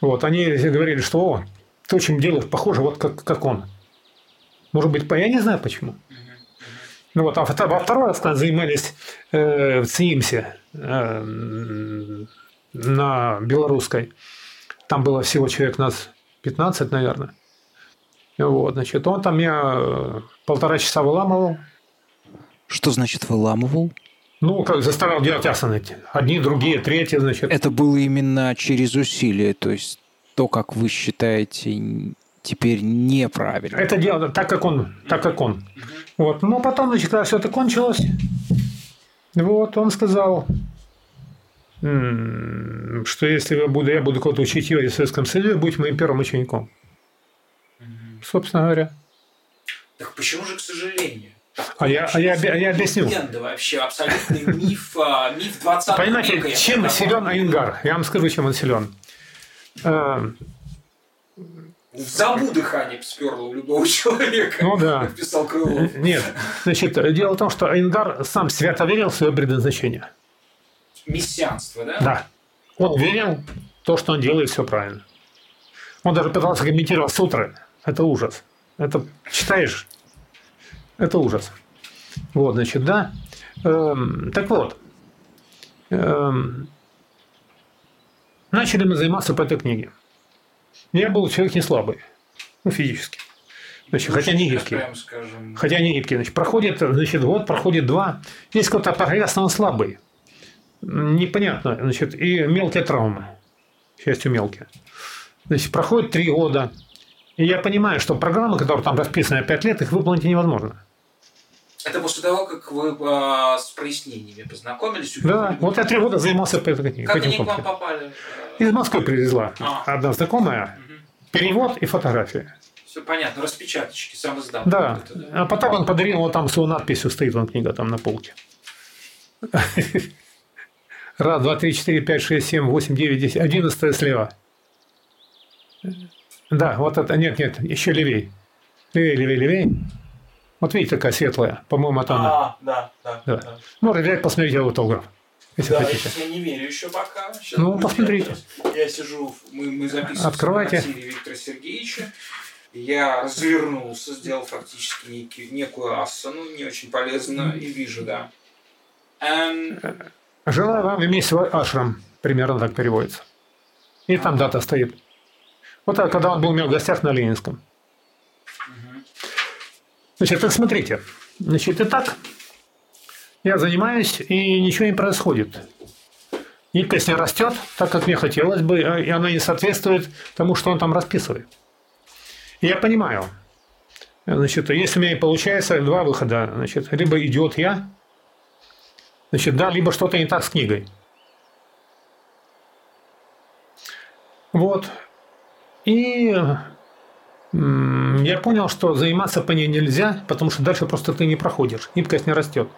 Вот, они говорили, что о, ты очень делаешь похоже, вот как, как он. Может быть, я не знаю почему. Ну вот, а во второй раз занимались э, в ЦИИМСе э, на белорусской. Там было всего человек нас 15, наверное. Вот, значит, он там меня э, полтора часа выламывал. Что значит выламывал? Ну, как заставлял делать асаны. Одни, другие, третьи, значит. Это было именно через усилие, то есть то, как вы считаете теперь неправильно. Это дело так, как он, так как он. Вот. Но потом, значит, когда все это кончилось, вот, он сказал, что если я буду, я буду кого-то учить в Советском Союзе, будь моим первым учеником. Собственно говоря. Так почему же, к сожалению? А я, а, я, а я объясню. Легенда вообще, абсолютный миф, а, миф 20 Понимаете, века. чем силен Айнгар? Я вам скажу, чем он силен. В забу дыхание сперло у любого человека. Ну да. Писал Крылов. Нет. Значит, дело в том, что Айнгар сам свято верил в свое предназначение. Мессианство, да? Да. Он верил в то, что он делает все правильно. Он даже пытался комментировать сутры. Это ужас. Это читаешь, это ужас. Вот, значит, да. Эм, так вот. Эм, начали мы заниматься по этой книге. Я был человек не слабый. Ну, физически. Значит, хотя не гибкий. Хотя не гибкий. Значит, проходит, значит, год, проходит два. Есть прогресс, но он слабый. Непонятно. Значит, и мелкие травмы. К счастью, мелкие. Значит, проходит три года. И я понимаю, что программы, которые там расписаны 5 лет, их выполнить невозможно. Это после того, как вы э, с прояснениями познакомились? Да, вот я три года занимался по этой книге. Как они к вам попали? Из Москвы привезла а. одна знакомая. Угу. Перевод и фотография. Все понятно, распечаточки, сам издал. Да. да, а потом он подарил, вот там с его надписью стоит, вон книга там на полке. Раз, два, три, четыре, пять, шесть, семь, восемь, девять, десять, одиннадцатая слева. Да, вот это, нет, нет, еще левей. Левей, левей, левей. Вот видите, такая светлая. По-моему, это она. А, да, да. да. да. Можно взять, посмотреть автограф. Если да, хотите. я не верю еще пока. Сейчас ну, посмотрите. Я сижу, мы, мы записываем Открывайте. Виктора Сергеевича. Я развернулся, сделал фактически некий, некую ассану, не очень полезно, и вижу, да. Эм... Желаю вам иметь свой ашрам. Примерно так переводится. И там дата стоит. Вот так, когда он был у меня в гостях на Ленинском. Значит, так смотрите. Значит, и так я занимаюсь, и ничего не происходит. Гибкость не растет, так как мне хотелось бы, и она не соответствует тому, что он там расписывает. И я понимаю, значит, если у меня и получается два выхода, значит, либо идет я, значит, да, либо что-то не так с книгой. Вот. И я понял, что заниматься по ней нельзя, потому что дальше просто ты не проходишь, гибкость не растет.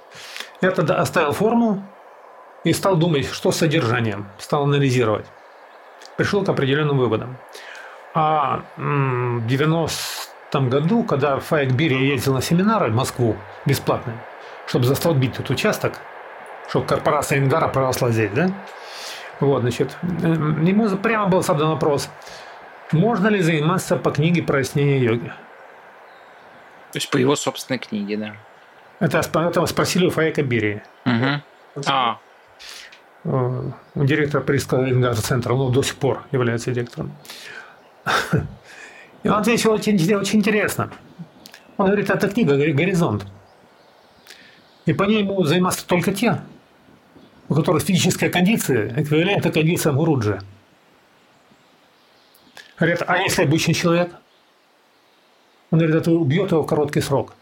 Я тогда оставил форму и стал думать, что с содержанием, стал анализировать. Пришел к определенным выводам. А в 90-м году, когда Файк Бири ездил на семинары в Москву бесплатно, чтобы застолбить этот участок, чтобы корпорация Ингара проросла здесь, да? Вот, значит, ему прямо был задан вопрос – можно ли заниматься по книге прояснения йоги? То есть по его собственной книге, да. Это, это спросили у Фаяка Бири. Угу. А. Э, директор Присского центра, он до сих пор является директором. И он ответил очень, очень интересно. Он говорит, это книга «Горизонт». И по ней могут заниматься только те, у которых физическая кондиция эквивалентна кондициям Гуруджи. Говорят, а если обычный человек? Он говорит, это убьет его в короткий срок.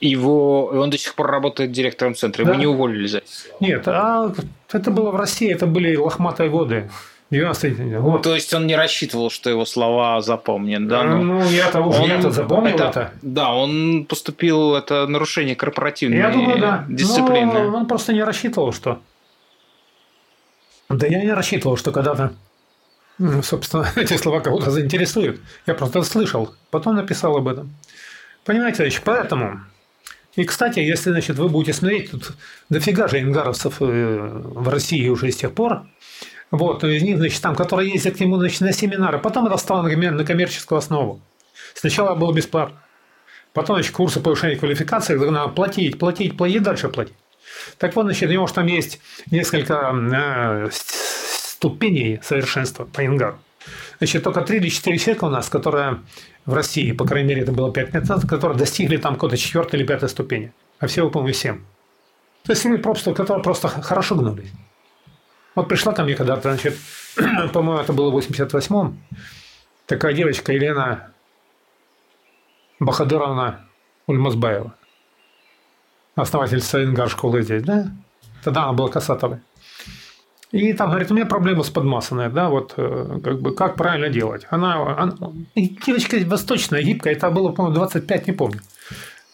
Его, он до сих пор работает директором центра, да? его не уволили за это. Нет, а это было в России, это были лохматые годы. 90 год. То есть он не рассчитывал, что его слова запомнят, да? Ну, ну я-то, он, я-то запомнил это, это. Да, он поступил, это нарушение корпоративной я думаю, да. дисциплины. Но он просто не рассчитывал, что... Да я не рассчитывал, что когда-то ну, собственно, эти слова кого-то заинтересуют. Я просто слышал, потом написал об этом. Понимаете, еще поэтому И, кстати, если значит, вы будете смотреть, тут дофига же ингаровцев э, в России уже с тех пор, вот, из них, значит, там, которые ездят к нему значит, на семинары, потом это стало, например, на коммерческую основу. Сначала было бесплатно. Потом, значит, курсы повышения квалификации, надо платить, платить, платить, дальше платить. Так вот, значит, у него там есть несколько э, ступеней совершенства по Ингару. Значит, только три или четыре человека у нас, которые в России, по крайней мере, это было пять лет назад, которые достигли там какой-то четвертой или пятой ступени. А все, по-моему, семь. То есть люди просто, которые просто хорошо гнулись. Вот пришла ко мне когда-то, значит, по-моему, это было в 88-м, такая девочка Елена Бахадыровна Ульмазбаева, основательница Ингар школы здесь, да? Тогда она была Касатовой. И там говорит, у меня проблема с подмасанной, да, вот э, как бы как правильно делать. Она, она девочка восточная, гибкая, это было, по-моему, 25, не помню.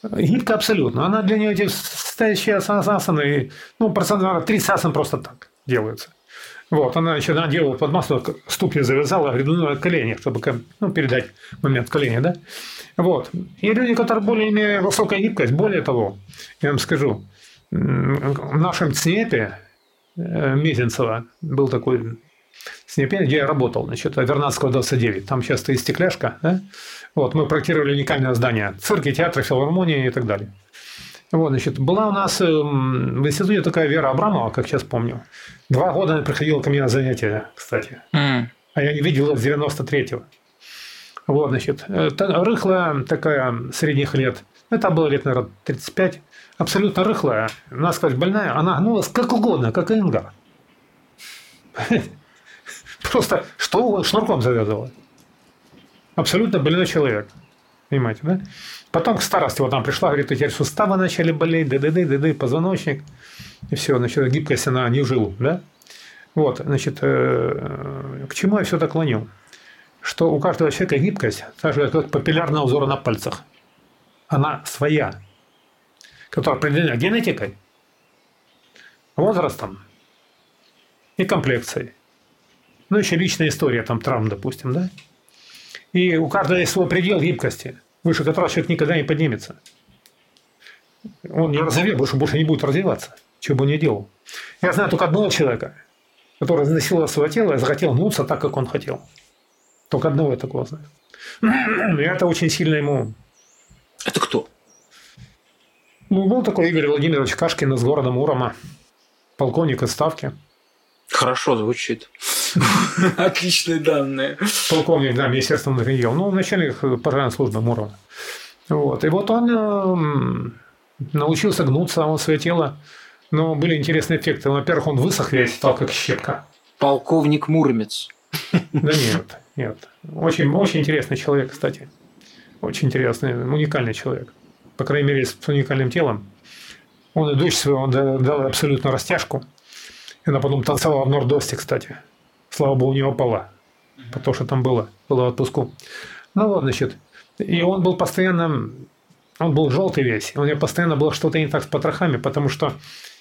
Гибкая абсолютно. Она для нее эти стоящие асаны, ну, процентов 30 асан просто так делаются. Вот, она еще она под масло, ступни завязала, говорит, ну, колени, чтобы ну, передать момент колени, да? Вот. И люди, которые более-менее высокая гибкость, более того, я вам скажу, в нашем ЦНЕПе Э, Мезенцева был такой снепень, где я работал, значит, Вернадского 29. Там сейчас стоит стекляшка. Да? Вот, мы проектировали уникальное здание. Цирки, театры, филармонии и так далее. Вот, значит, была у нас эм, в институте такая Вера Абрамова, как сейчас помню. Два года она приходила ко мне на занятия, кстати. Mm. А я не видел с 93-го. Вот, значит, э, рыхлая такая средних лет. Это было лет, наверное, 35 абсолютно рыхлая, насквозь больная, она гнулась как угодно, как ингар. Просто что шнурком завязывала. Абсолютно больной человек. Понимаете, да? Потом к старости вот там пришла, говорит, теперь суставы начали болеть, ды-ды-ды, ды-ды, позвоночник. И все, значит, гибкость она не ужила, да? Вот, значит, э, к чему я все так клоню? Что у каждого человека гибкость, так же как папиллярного узора на пальцах. Она своя которая определена генетикой, возрастом и комплекцией. Ну, еще личная история, там, травм, допустим, да? И у каждого есть свой предел гибкости, выше которого человек никогда не поднимется. Он не разовьет, больше, больше не будет развиваться, чего бы он ни делал. Я знаю только одного человека, который изнасиловал свое тело и захотел гнуться так, как он хотел. Только одного я такого знаю. И это очень сильно ему... Это кто? Ну, был такой Игорь Владимирович Кашкин из города Мурома, полковник из Ставки. Хорошо звучит. Отличные данные. Полковник, да, Министерство внутренних дел. Ну, начальник пожарной службы Мурова. Вот. И вот он э, научился гнуться, он свое тело. Но были интересные эффекты. Во-первых, он высох весь, стал как щепка. Полковник Муромец. Да нет, нет. Очень, очень интересный человек, кстати. Очень интересный, уникальный человек по крайней мере, с уникальным телом. Он и дочь свою он дал абсолютно растяжку. И она потом танцевала в Нордосте, кстати. Слава богу, не упала. Потому что там было, было в отпуску. Ну вот, значит. И он был постоянно... Он был желтый весь. У него постоянно было что-то не так с потрохами, потому что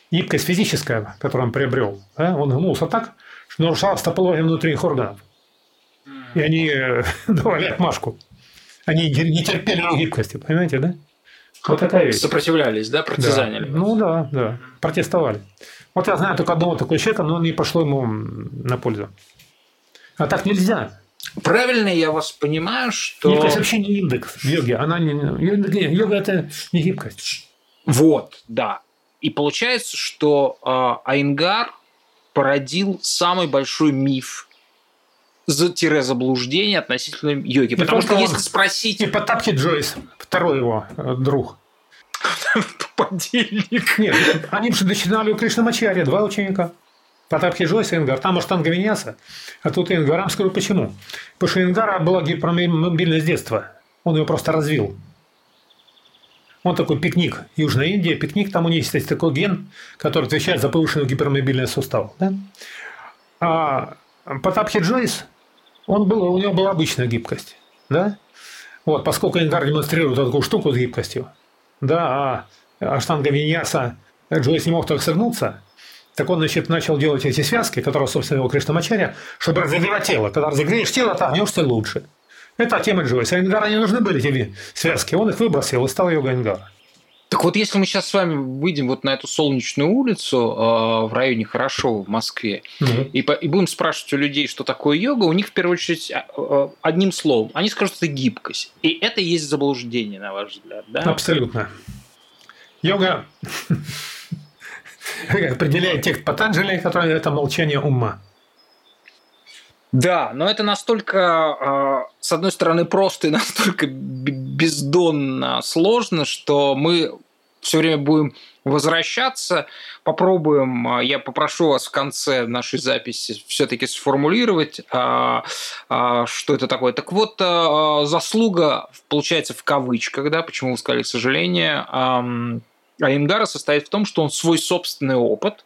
гибкость физическая, которую он приобрел, да, он гнулся так, что нарушалась топология внутренних органов. И они э, давали отмашку. Они не терпели гибкости, понимаете, да? Вот такая вещь. Сопротивлялись, да, партизанили? Да. Ну да, да, протестовали. Вот я знаю только одного такого человека, но не пошло ему на пользу. А так нельзя. Правильно я вас понимаю, что... Гибкость вообще не индекс в йоге. Она не... Йога – это не гибкость. Вот, да. И получается, что э, Айнгар породил самый большой миф заблуждение относительно йоги. Потому что если спросить... И Потапки Джойс, второй его э, друг. Подельник. Нет, они же начинали у Кришнамачари, два ученика. Потапки Джойс и Ингар. Там Аштанга Виньяса, а тут Ингарам скажу почему. Потому что Ингара была гипермобильность с детства. Он ее просто развил. Он такой пикник. Южная Индия, пикник, там у них есть такой ген, который отвечает за повышенную гипермобильность суставов. Да? А Потапхи Джойс он был, у него была обычная гибкость. Да? Вот, поскольку Ингар демонстрирует такую штуку с гибкостью, да, а Аштанга Виньяса Джойс не мог так согнуться, так он, значит, начал делать эти связки, которые, собственно, его Кришнамачаря, чтобы разогревать тело. Когда разогреешь тело, ты огнешься лучше. Это тема Джойса. А Ингара не нужны были эти связки. Он их выбросил и стал йога Ингара. Так вот, если мы сейчас с вами выйдем вот на эту солнечную улицу э, в районе Хорошо в Москве Ну, и, по- и будем спрашивать у людей, что такое йога, у них в первую очередь э, э, одним словом, они скажут, это гибкость. И это и есть заблуждение, на ваш взгляд, да? Абсолютно. Йога определяет текст Патанджали, который это молчание ума. Да, но это настолько, э, с одной стороны, просто и настолько бездонно сложно, что мы все время будем возвращаться. Попробуем, э, я попрошу вас в конце нашей записи все-таки сформулировать, э, что это такое. Так вот, заслуга, получается, в кавычках, да, почему вы сказали, к сожалению, Айенгара состоит в том, что он свой собственный опыт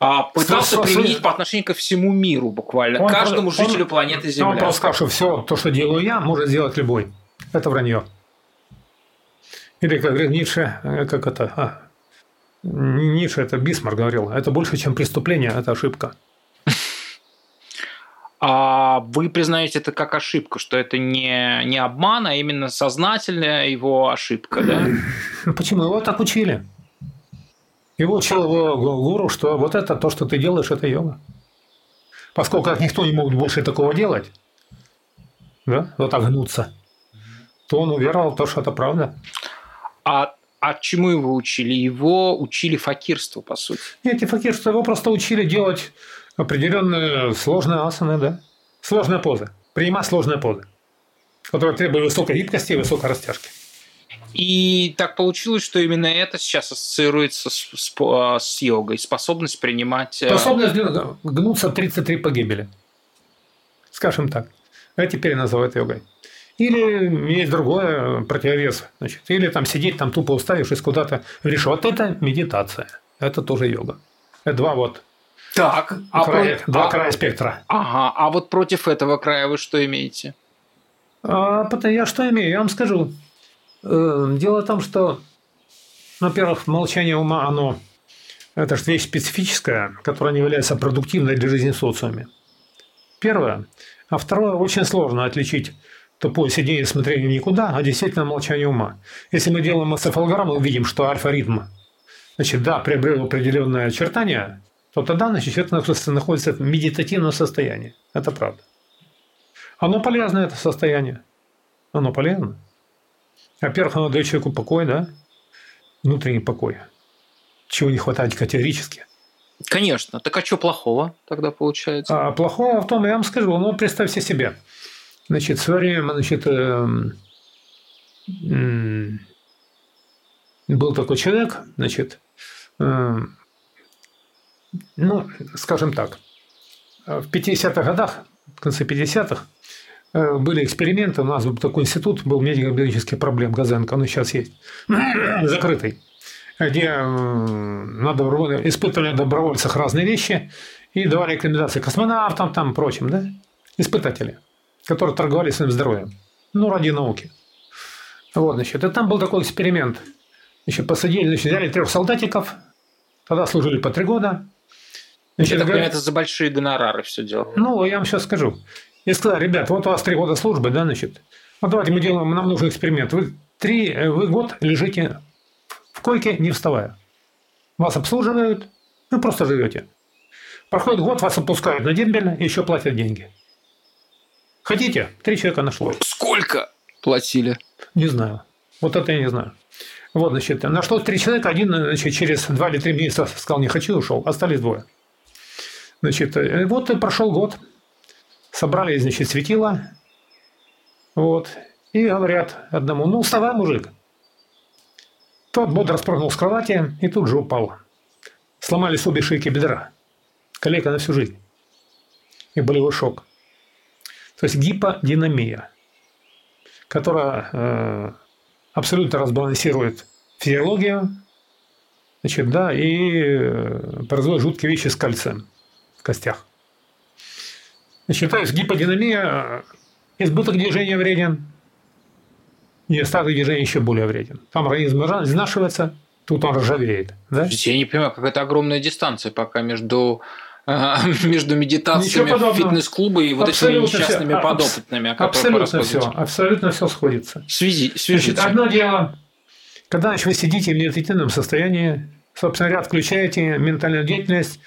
а, пытался Слушай, применить по отношению ко всему миру буквально, Он каждому он- жителю планеты Он Земля. просто сказал, что все то, что делаю я, может сделать любой. Это вранье. Или, как говорит Ницше, э, как это... а, Ницше, это Бисмар говорил, это больше, чем преступление, это ошибка. А вы признаете это как ошибку, что это не, не обман, а именно сознательная его ошибка, да? Ну, Почему? Его так учили. Его учил его гуру, что вот это, то, что ты делаешь, это йога. Поскольку как никто не мог больше такого делать, да, вот так гнуться, то он уверовал в то, что это правда. А, а чему его учили? Его учили факирству, по сути. Эти факирства его просто учили делать определенные сложные асаны, да? Сложные позы. Принимать сложные позы, которые требуют высокой гибкости и высокой растяжки. И так получилось, что именно это сейчас ассоциируется с, с, а, с йогой, способность принимать... э, Способность гнуться 33 погибели. Скажем так. А теперь называют йогой. Или есть другое противовес. Значит, или там сидеть, там тупо уставившись куда-то. Говоришь, вот это медитация. Это тоже йога. Это два вот Так, а края, про- два а- края спектра. Ага, а вот против этого края вы что имеете? А, я что имею? Я вам скажу. Э, Дело в том, что, во-первых, молчание ума, оно это же вещь специфическая, которая не является продуктивной для жизни в социуме. Первое. А второе, очень сложно отличить тупое сидение и смотрение никуда, а действительно молчание ума. Если мы делаем энцефалограмму, мы видим, что альфа-ритм, значит, да, приобрел определенное очертание, то тогда, значит, человек находится- в медитативном состоянии. Это правда. Оно полезно, это состояние. Оно полезно. Во-первых, оно дает человеку покой, да? Внутренний покой. Чего не хватает категорически. Конечно. Так а что плохого тогда получается? А плохое в том, я вам скажу, ну, представьте себе. Значит, в свое время, значит, эм, был такой человек, значит, эм, ну, скажем так, в 50-х годах, в конце 50-х, э, были эксперименты, у нас был такой институт, был медико-биологических проблем, Газенко, он сейчас есть, закрытый, где м, на доброволь- испытывали на добровольцах разные вещи и давали рекомендации космонавтам, там, прочим, да, испытатели, которые торговали своим здоровьем, ну, ради науки. Вот, значит, и там был такой эксперимент. Значит, посадили, значит, взяли трех солдатиков, тогда служили по три года. Я Значит, так понимаю, это за большие гонорары все дело. ну, я вам сейчас скажу. Я сказал, ребят, вот у вас три года службы, да, значит. Вот давайте мы делаем, нам нужен эксперимент. Вы три, э, вы год лежите в койке, не вставая. Вас обслуживают, вы просто живете. Проходит год, вас отпускают на дембель, еще платят деньги. Хотите? Три человека нашлось. Сколько платили? Не знаю. Вот это я не знаю. Вот, значит, нашлось три человека. Один, значит, через два или три месяца сказал, не хочу, ушел. Остались двое. Значит, э, вот и прошел год. Собрали, значит, светило. Вот. И говорят одному, ну, вставай, мужик. Тот бодро спрыгнул с кровати и тут же упал. Сломались обе шейки бедра. Коллега на всю жизнь. И болевой шок. То есть гиподинамия которая э, абсолютно разбалансирует физиологию, значит, да, и э, производит жуткие вещи с кальцием костях. Значит, то есть гиподинамия, избыток движения вреден, недостаток движения еще более вреден. Там организм изнашивается, тут он ржавеет. Да? Я не понимаю, какая-то огромная дистанция пока между э, между медитациями фитнес-клубы и вот этими Абсолютно всё. несчастными абс- подопытными, о Абсолютно все, абсолютно все сходится. Связи, Значит, одно дело, Когда значит, вы сидите в медитативном состоянии, собственно говоря, отключаете ментальную деятельность,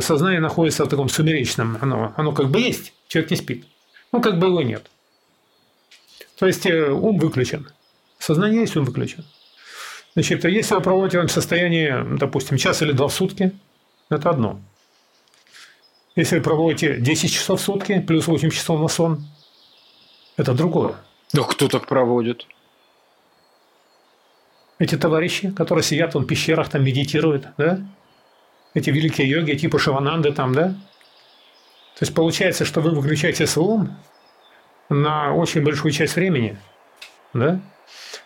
сознание находится в таком сумеречном. Оно, оно как бы есть, человек не спит. Ну, как бы его нет. То есть э, ум выключен. Сознание есть, ум выключен. Значит, если вы проводите в состоянии, допустим, час или два в сутки, это одно. Если вы проводите 10 часов в сутки, плюс 8 часов на сон, это другое. Да кто так проводит? Эти товарищи, которые сидят в пещерах, там медитируют, да? Эти великие йоги, типа Шавананды там, да? То есть получается, что вы выключаете свой ум на очень большую часть времени, да?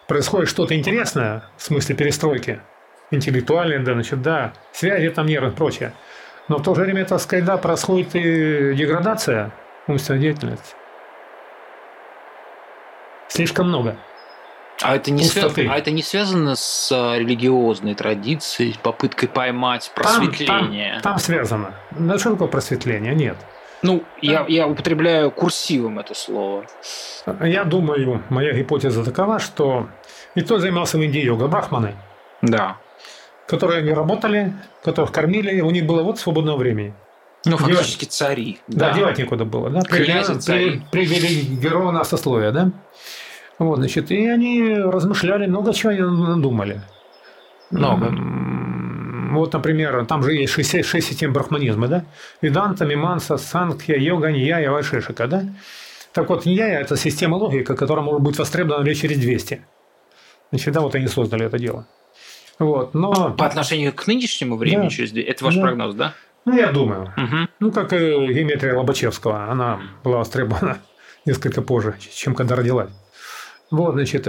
Происходит что-то интересное, в смысле перестройки, интеллектуальной, да, значит, да, связи там нет и прочее. Но в то же время, так сказать, да, происходит и деградация умственной деятельности. Слишком много. А это, не связано, а это не связано с а, религиозной традицией, попыткой поймать просветление? Там, там, там связано. Ну, что такое просветление? Нет. Ну, я, я употребляю курсивом это слово. Я думаю, моя гипотеза такова, что и то занимался в Индии йога, брахманы. Да. Которые они работали, которых кормили, у них было вот свободного времени. Ну, фактически девать, цари. Да, да, девать некуда было. Да? Князь, цари. Привилегированное сословие, да? Вот, значит, и они размышляли, много чего они надумали. Много. Вот, например, там же есть 6, 6 систем брахманизма, да? Веданта, Миманса, Санкхья, Йога, Ньяя, Вайшешика, да? Так вот, Ньяя – это система логики, которая может быть востребована лет через 200. Значит, да, вот они создали это дело. Вот, но... По отношению к нынешнему времени, да. через... это ваш да. прогноз, да? Ну, я думаю. Угу. Ну, как и геометрия Лобачевского, она была востребована несколько позже, чем когда родилась вот, значит,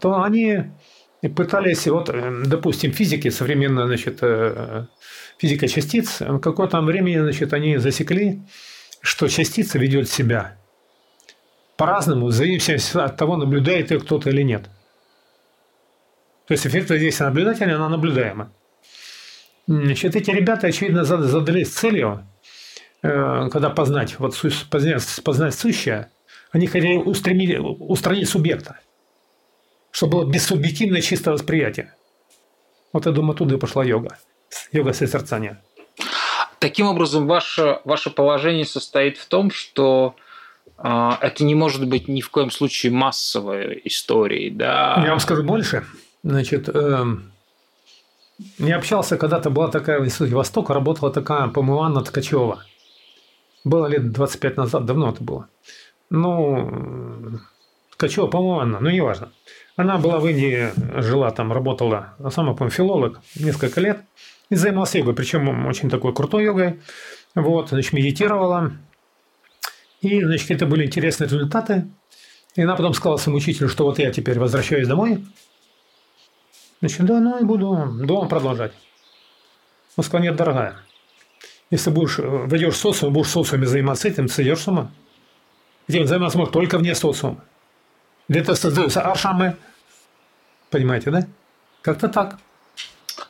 то они пытались, вот, допустим, физики современная, значит, э, физика частиц, какое-то время, значит, они засекли, что частица ведет себя по-разному, в зависимости от того, наблюдает ее кто-то или нет. То есть эффект воздействия наблюдателя, она наблюдаема. Значит, эти ребята, очевидно, задались целью, э, когда познать, вот познать, познать сущее, они хотели устремить, устранить субъекта, чтобы было бессубъективное чистое восприятие. Вот я думаю, оттуда и пошла йога. Йога созерцания. Таким образом, ваше, ваше положение состоит в том, что э, это не может быть ни в коем случае массовой историей, да? Я вам скажу больше. Значит, э, я общался, когда-то была такая в Институте Востока, работала такая, по-моему, Анна Ткачева. Было лет 25 назад, давно это было ну, Ткачева, по-моему, она, ну, неважно. Она была в Индии, жила там, работала, а сама, по филолог, несколько лет, и занималась йогой, причем очень такой крутой йогой. Вот, значит, медитировала. И, значит, это были интересные результаты. И она потом сказала своему учителю, что вот я теперь возвращаюсь домой. Значит, да, ну и буду дома продолжать. Он сказал, нет, дорогая, если будешь, войдешь в социум, будешь социуме заниматься этим, ты сойдешь с ума. Заниматься можно только вне социума. Для этого создаются ашамы. Понимаете, да? Как-то так.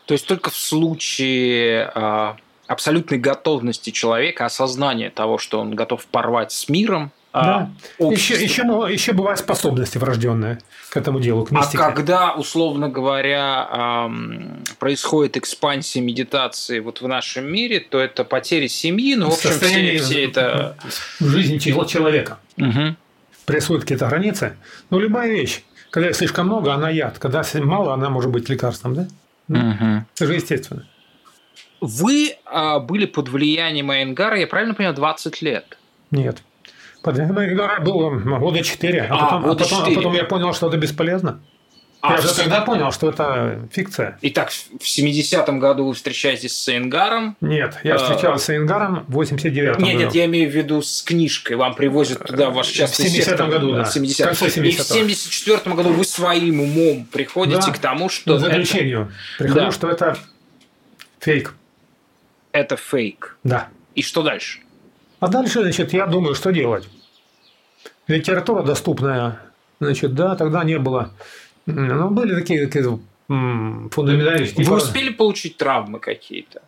То есть только в случае э, абсолютной готовности человека, осознания того, что он готов порвать с миром, да. Еще, еще, еще бывают способности врожденные к этому делу, к мистике. А когда, условно говоря, происходит экспансия медитации вот в нашем мире, то это потери семьи, ну, в общем, все, все это... В жизни человека. Угу. Происходят какие-то границы. Но любая вещь, когда слишком много, она яд. Когда мало, она может быть лекарством, да? Угу. Это же естественно. Вы а, были под влиянием Айнгара, я правильно понимаю, 20 лет? Нет. Подъемная игра было года четыре, а, а, потом, а, потом, 4. а потом я понял, что это бесполезно. А, я же тогда понял, что это фикция. Итак, в 70-м году вы встречаетесь с Эйнгаром? Нет, я а, встречался с Эйнгаром в 89-м Нет, нет, я имею в виду с книжкой. Вам привозят туда ваш частный В 70-м году, да. 70 И в 74-м году вы своим умом приходите да, к тому, что... К заключению. Это... Прихожу, да. что это фейк. Это фейк. Да. И что дальше? А дальше, значит, я думаю, что делать. Литература доступная, значит, да, тогда не было. Ну, были такие, такие фундаментальные. Вы успели получить травмы какие-то?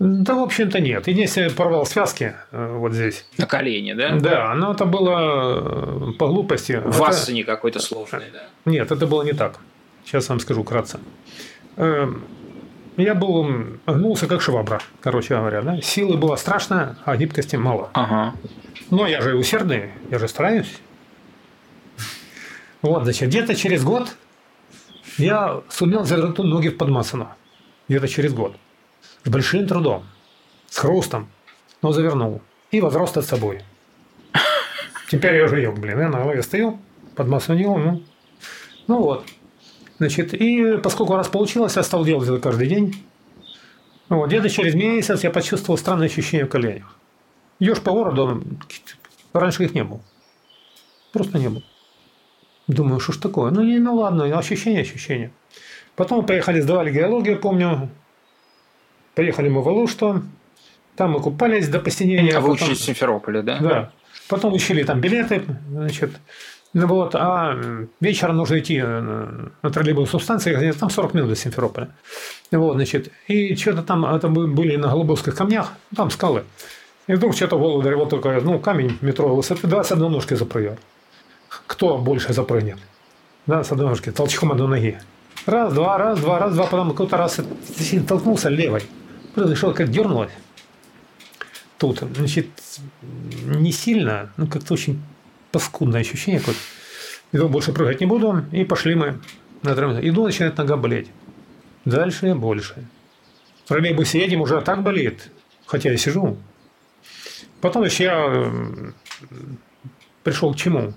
Да, в общем-то, нет. Единственное, порвал связки э, вот здесь. На колени, да? Да, но это было э, по глупости. В это... какой-то сложный, да? Нет, это было не так. Сейчас вам скажу кратко. Эм, я был, гнулся как швабра, короче говоря. Да? Силы было страшно, а гибкости мало. Ага. Но я же усердный, я же стараюсь. Вот, значит, где-то через год я сумел завернуть ноги в подмасану. Где-то через год. С большим трудом. С хрустом. Но завернул. И возрос с собой. Теперь я уже ел, блин. Я на голове стою, подмасонил, ну. Ну вот. Значит, и поскольку раз получилось, я стал делать это каждый день. Вот, где-то через месяц я почувствовал странное ощущение в коленях. Идешь по городу, раньше их не было. Просто не было. Думаю, что ж такое? Ну, не, ну ладно, ощущение, ощущение. Потом поехали, сдавали геологию, помню. Поехали мы в Алушту. Там мы купались до посинения. А вы потом... учились в Симферополе, да? Да. Потом учили там билеты, значит. Ну вот, а вечером нужно идти на троллейбусную станцию, там 40 минут до Симферополя. Вот, значит, и что-то там, это были на Голубовских камнях, там скалы. И вдруг что-то в голову ударило только, ну, камень метро высоты, да, с одной ножки запрыгал. Кто больше запрыгнет? Да, с одной ножки, толчком одной ноги. Раз, два, раз, два, раз, два, потом какой-то раз толкнулся левой. Произошло, как дернулось. Тут, значит, не сильно, ну, как-то очень паскудное ощущение какое-то. Иду, больше прыгать не буду. И пошли мы на трамвай. Иду, начинает нога болеть. Дальше больше. В троллейбусе едем, уже так болит. Хотя я сижу. Потом еще я пришел к чему?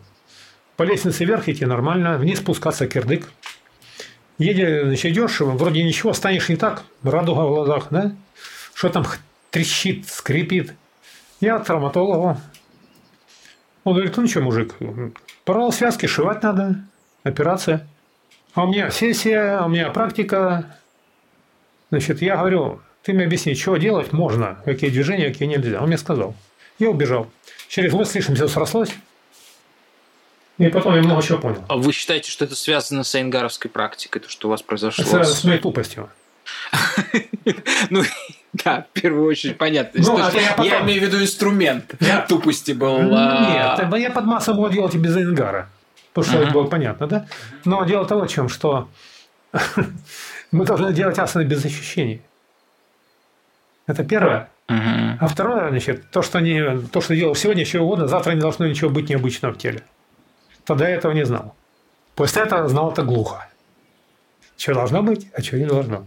По лестнице вверх идти нормально, вниз спускаться кирдык. Едешь, значит, идешь, вроде ничего, станешь не так, радуга в глазах, да? Что там трещит, скрипит. Я к травматологу, он говорит, ну что, мужик, порвал связки, шивать надо, операция. А у меня сессия, у меня практика. Значит, я говорю, ты мне объясни, что делать можно, какие движения, какие нельзя. Он мне сказал. Я убежал. Через год слишком все срослось. И потом я много чего понял. А вы считаете, что это связано с айнгаровской практикой, то, что у вас произошло? С, с моей тупостью. Ну, да, в первую очередь, понятно. Ну, а я, потом... я имею в виду инструмент я... тупости был. А, Нет, я под массой мог делать и без Айнгара. Потому что это было понятно, да? Но дело того в чем, что мы должны делать асаны без ощущений. Это первое. А второе, значит, то, что, не, то, что делал сегодня, еще угодно, завтра не должно ничего быть необычного в теле. Тогда я этого не знал. После этого знал это глухо. Что должно быть, а что не должно.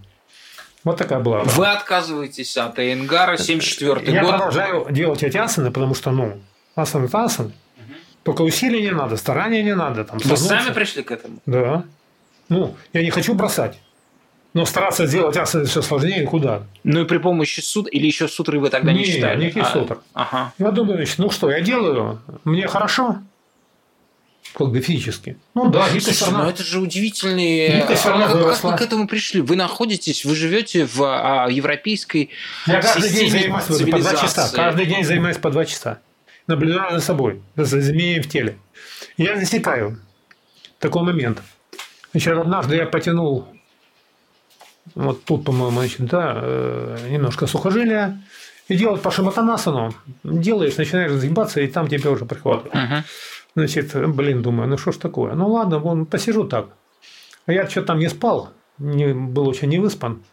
Вот такая была. Вы отказываетесь от Энгара 74 Я год. Я продолжаю делать эти асаны, потому что, ну, асан это асан. Угу. Только усилий не надо, старания не надо. Там, Вы сами пришли к этому? Да. Ну, я не хочу бросать. Но стараться сделать асаны все сложнее куда. Ну и при помощи суд или еще сутры вы тогда не, не читали? Никаких а, сутр. Ага. Я думаю, ну что, я делаю, мне хорошо, как бы физически. Ну да, равна... ну это же удивительные... Гибкость равна а, как, как вы к этому пришли? Вы находитесь, вы живете в а, европейской Я каждый день занимаюсь по два часа. Каждый день занимаюсь по два часа. Наблюдаю за собой, за змеей в теле. Я засекаю такой момент. Значит, однажды я потянул вот тут, по-моему, значит, да, э, немножко сухожилия, и делать по шаматанасану. Делаешь, начинаешь загибаться, и там тебе уже прихватывает. Uh-huh. Значит, блин, думаю, ну что ж такое? Ну ладно, вон, посижу так. А я что-то там не спал, не, был очень не выспан.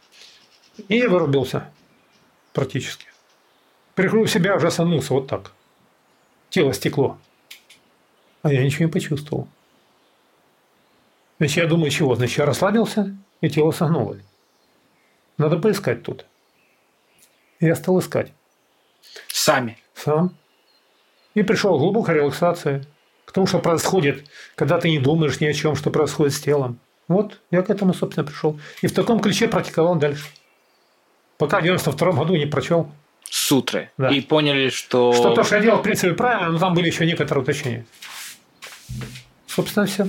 И вырубился практически. Прихожу в себя, уже санулся вот так. Тело стекло. А я ничего не почувствовал. Значит, я думаю, чего? Значит, я расслабился, и тело согнулось. Надо поискать тут. Я стал искать. Сами? Сам. И пришел глубокая релаксация к тому, что происходит, когда ты не думаешь ни о чем, что происходит с телом. Вот я к этому, собственно, пришел. И в таком ключе практиковал дальше. Пока в 92 году не прочел. Сутры. Да. И поняли, что... Что то, что я делал, в принципе, правильно, но там были еще некоторые уточнения. Собственно, все.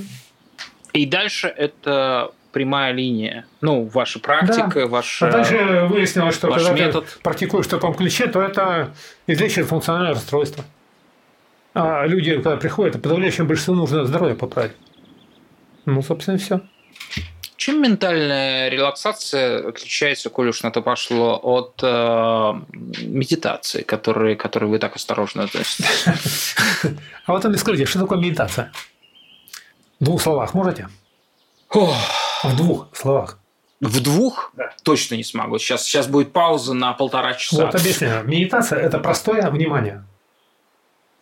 И дальше это прямая линия. Ну, ваша практика, да. ваш А дальше выяснилось, что когда метод. ты практикуешь в таком ключе, то это излечивает функциональное расстройство. А люди, когда приходят, а подавляющему большинству нужно здоровье поправить. Ну, собственно, и все. Чем ментальная релаксация отличается, коль уж на то пошло, от э, медитации, которые, которые вы так осторожно относитесь? А вот вы скажите, что такое медитация? В двух словах можете? В двух словах. В двух? Да. Точно не смогу. Сейчас, сейчас будет пауза на полтора часа. Вот объясняю. Медитация – это простое внимание.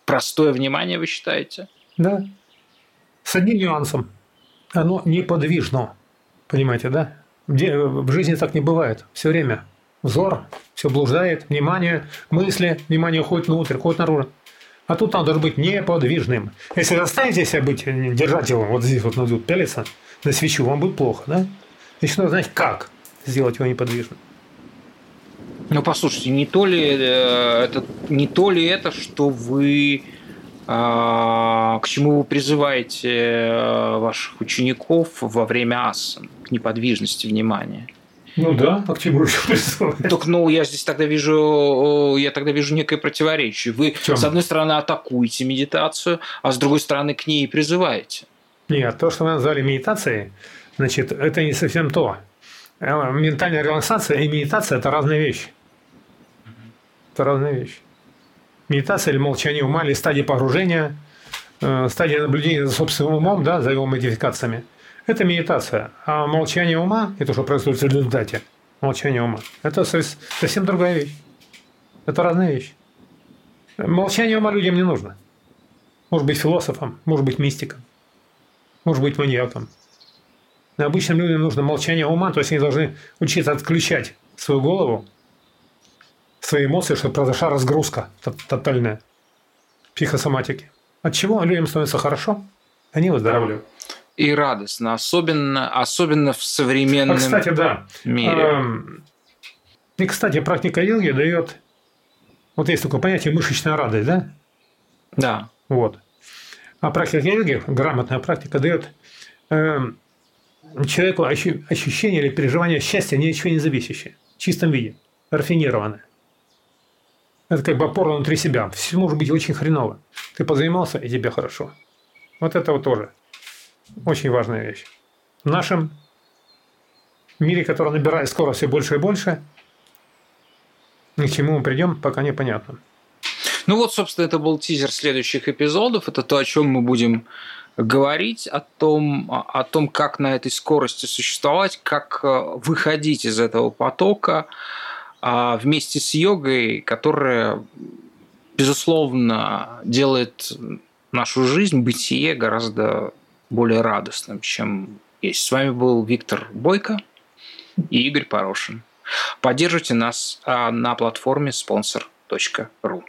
Простое внимание, вы считаете? Да. С одним нюансом. Оно неподвижно. Понимаете, да? В жизни так не бывает. Все время взор, все блуждает, внимание, мысли, внимание уходит внутрь, уходит наружу. А тут надо должен быть неподвижным. Если заставите себя быть, держать его вот здесь вот надо пялиться на свечу, вам будет плохо, да? Значит, надо знать, как сделать его неподвижным. Ну, послушайте, не то ли э, это, не то ли это, что вы а, к чему вы призываете э, ваших учеников во время асан? К неподвижности внимания? Ну да, а к чему еще призывать? Так, ну, я здесь тогда вижу, я тогда вижу некое противоречие. Вы, с одной стороны, атакуете медитацию, а с другой стороны, к ней призываете. Нет, то, что мы назвали медитацией, значит, это не совсем то. Э, ментальная релаксация и медитация – это разные вещи. Это разные вещи. Медитация или молчание ума, или стадия погружения, э, стадия наблюдения за собственным умом, да, за его модификациями – это медитация. А молчание ума, это что происходит в результате, молчание ума, это совсем другая вещь. Это разная вещь. Молчание ума людям не нужно. Может быть философом, может быть мистиком, может быть маньяком. Но обычным людям нужно молчание ума, то есть они должны учиться отключать свою голову, свои эмоции, чтобы произошла разгрузка тотальная психосоматики. От чего людям становится хорошо, они выздоравливают и радостно, особенно, особенно в современном а, кстати, да. мире. И, кстати, практика йоги дает, вот есть такое понятие мышечная радость, да? Да. Вот. А практика йоги, грамотная практика, дает э, человеку ощущение или переживание счастья ни от чего не зависящее, в чистом виде, рафинированное. Это как бы опора внутри себя. Все может быть очень хреново. Ты позанимался, и тебе хорошо. Вот это вот тоже. Очень важная вещь. В нашем мире, который набирает скорость все больше и больше, ни к чему мы придем, пока непонятно. Ну вот, собственно, это был тизер следующих эпизодов. Это то, о чем мы будем говорить, о том, о том, как на этой скорости существовать, как э, выходить из этого потока вместе с йогой, которая, безусловно, делает нашу жизнь, бытие гораздо более радостным, чем есть. С вами был Виктор Бойко и Игорь Порошин. Поддержите нас а, на платформе sponsor.ru.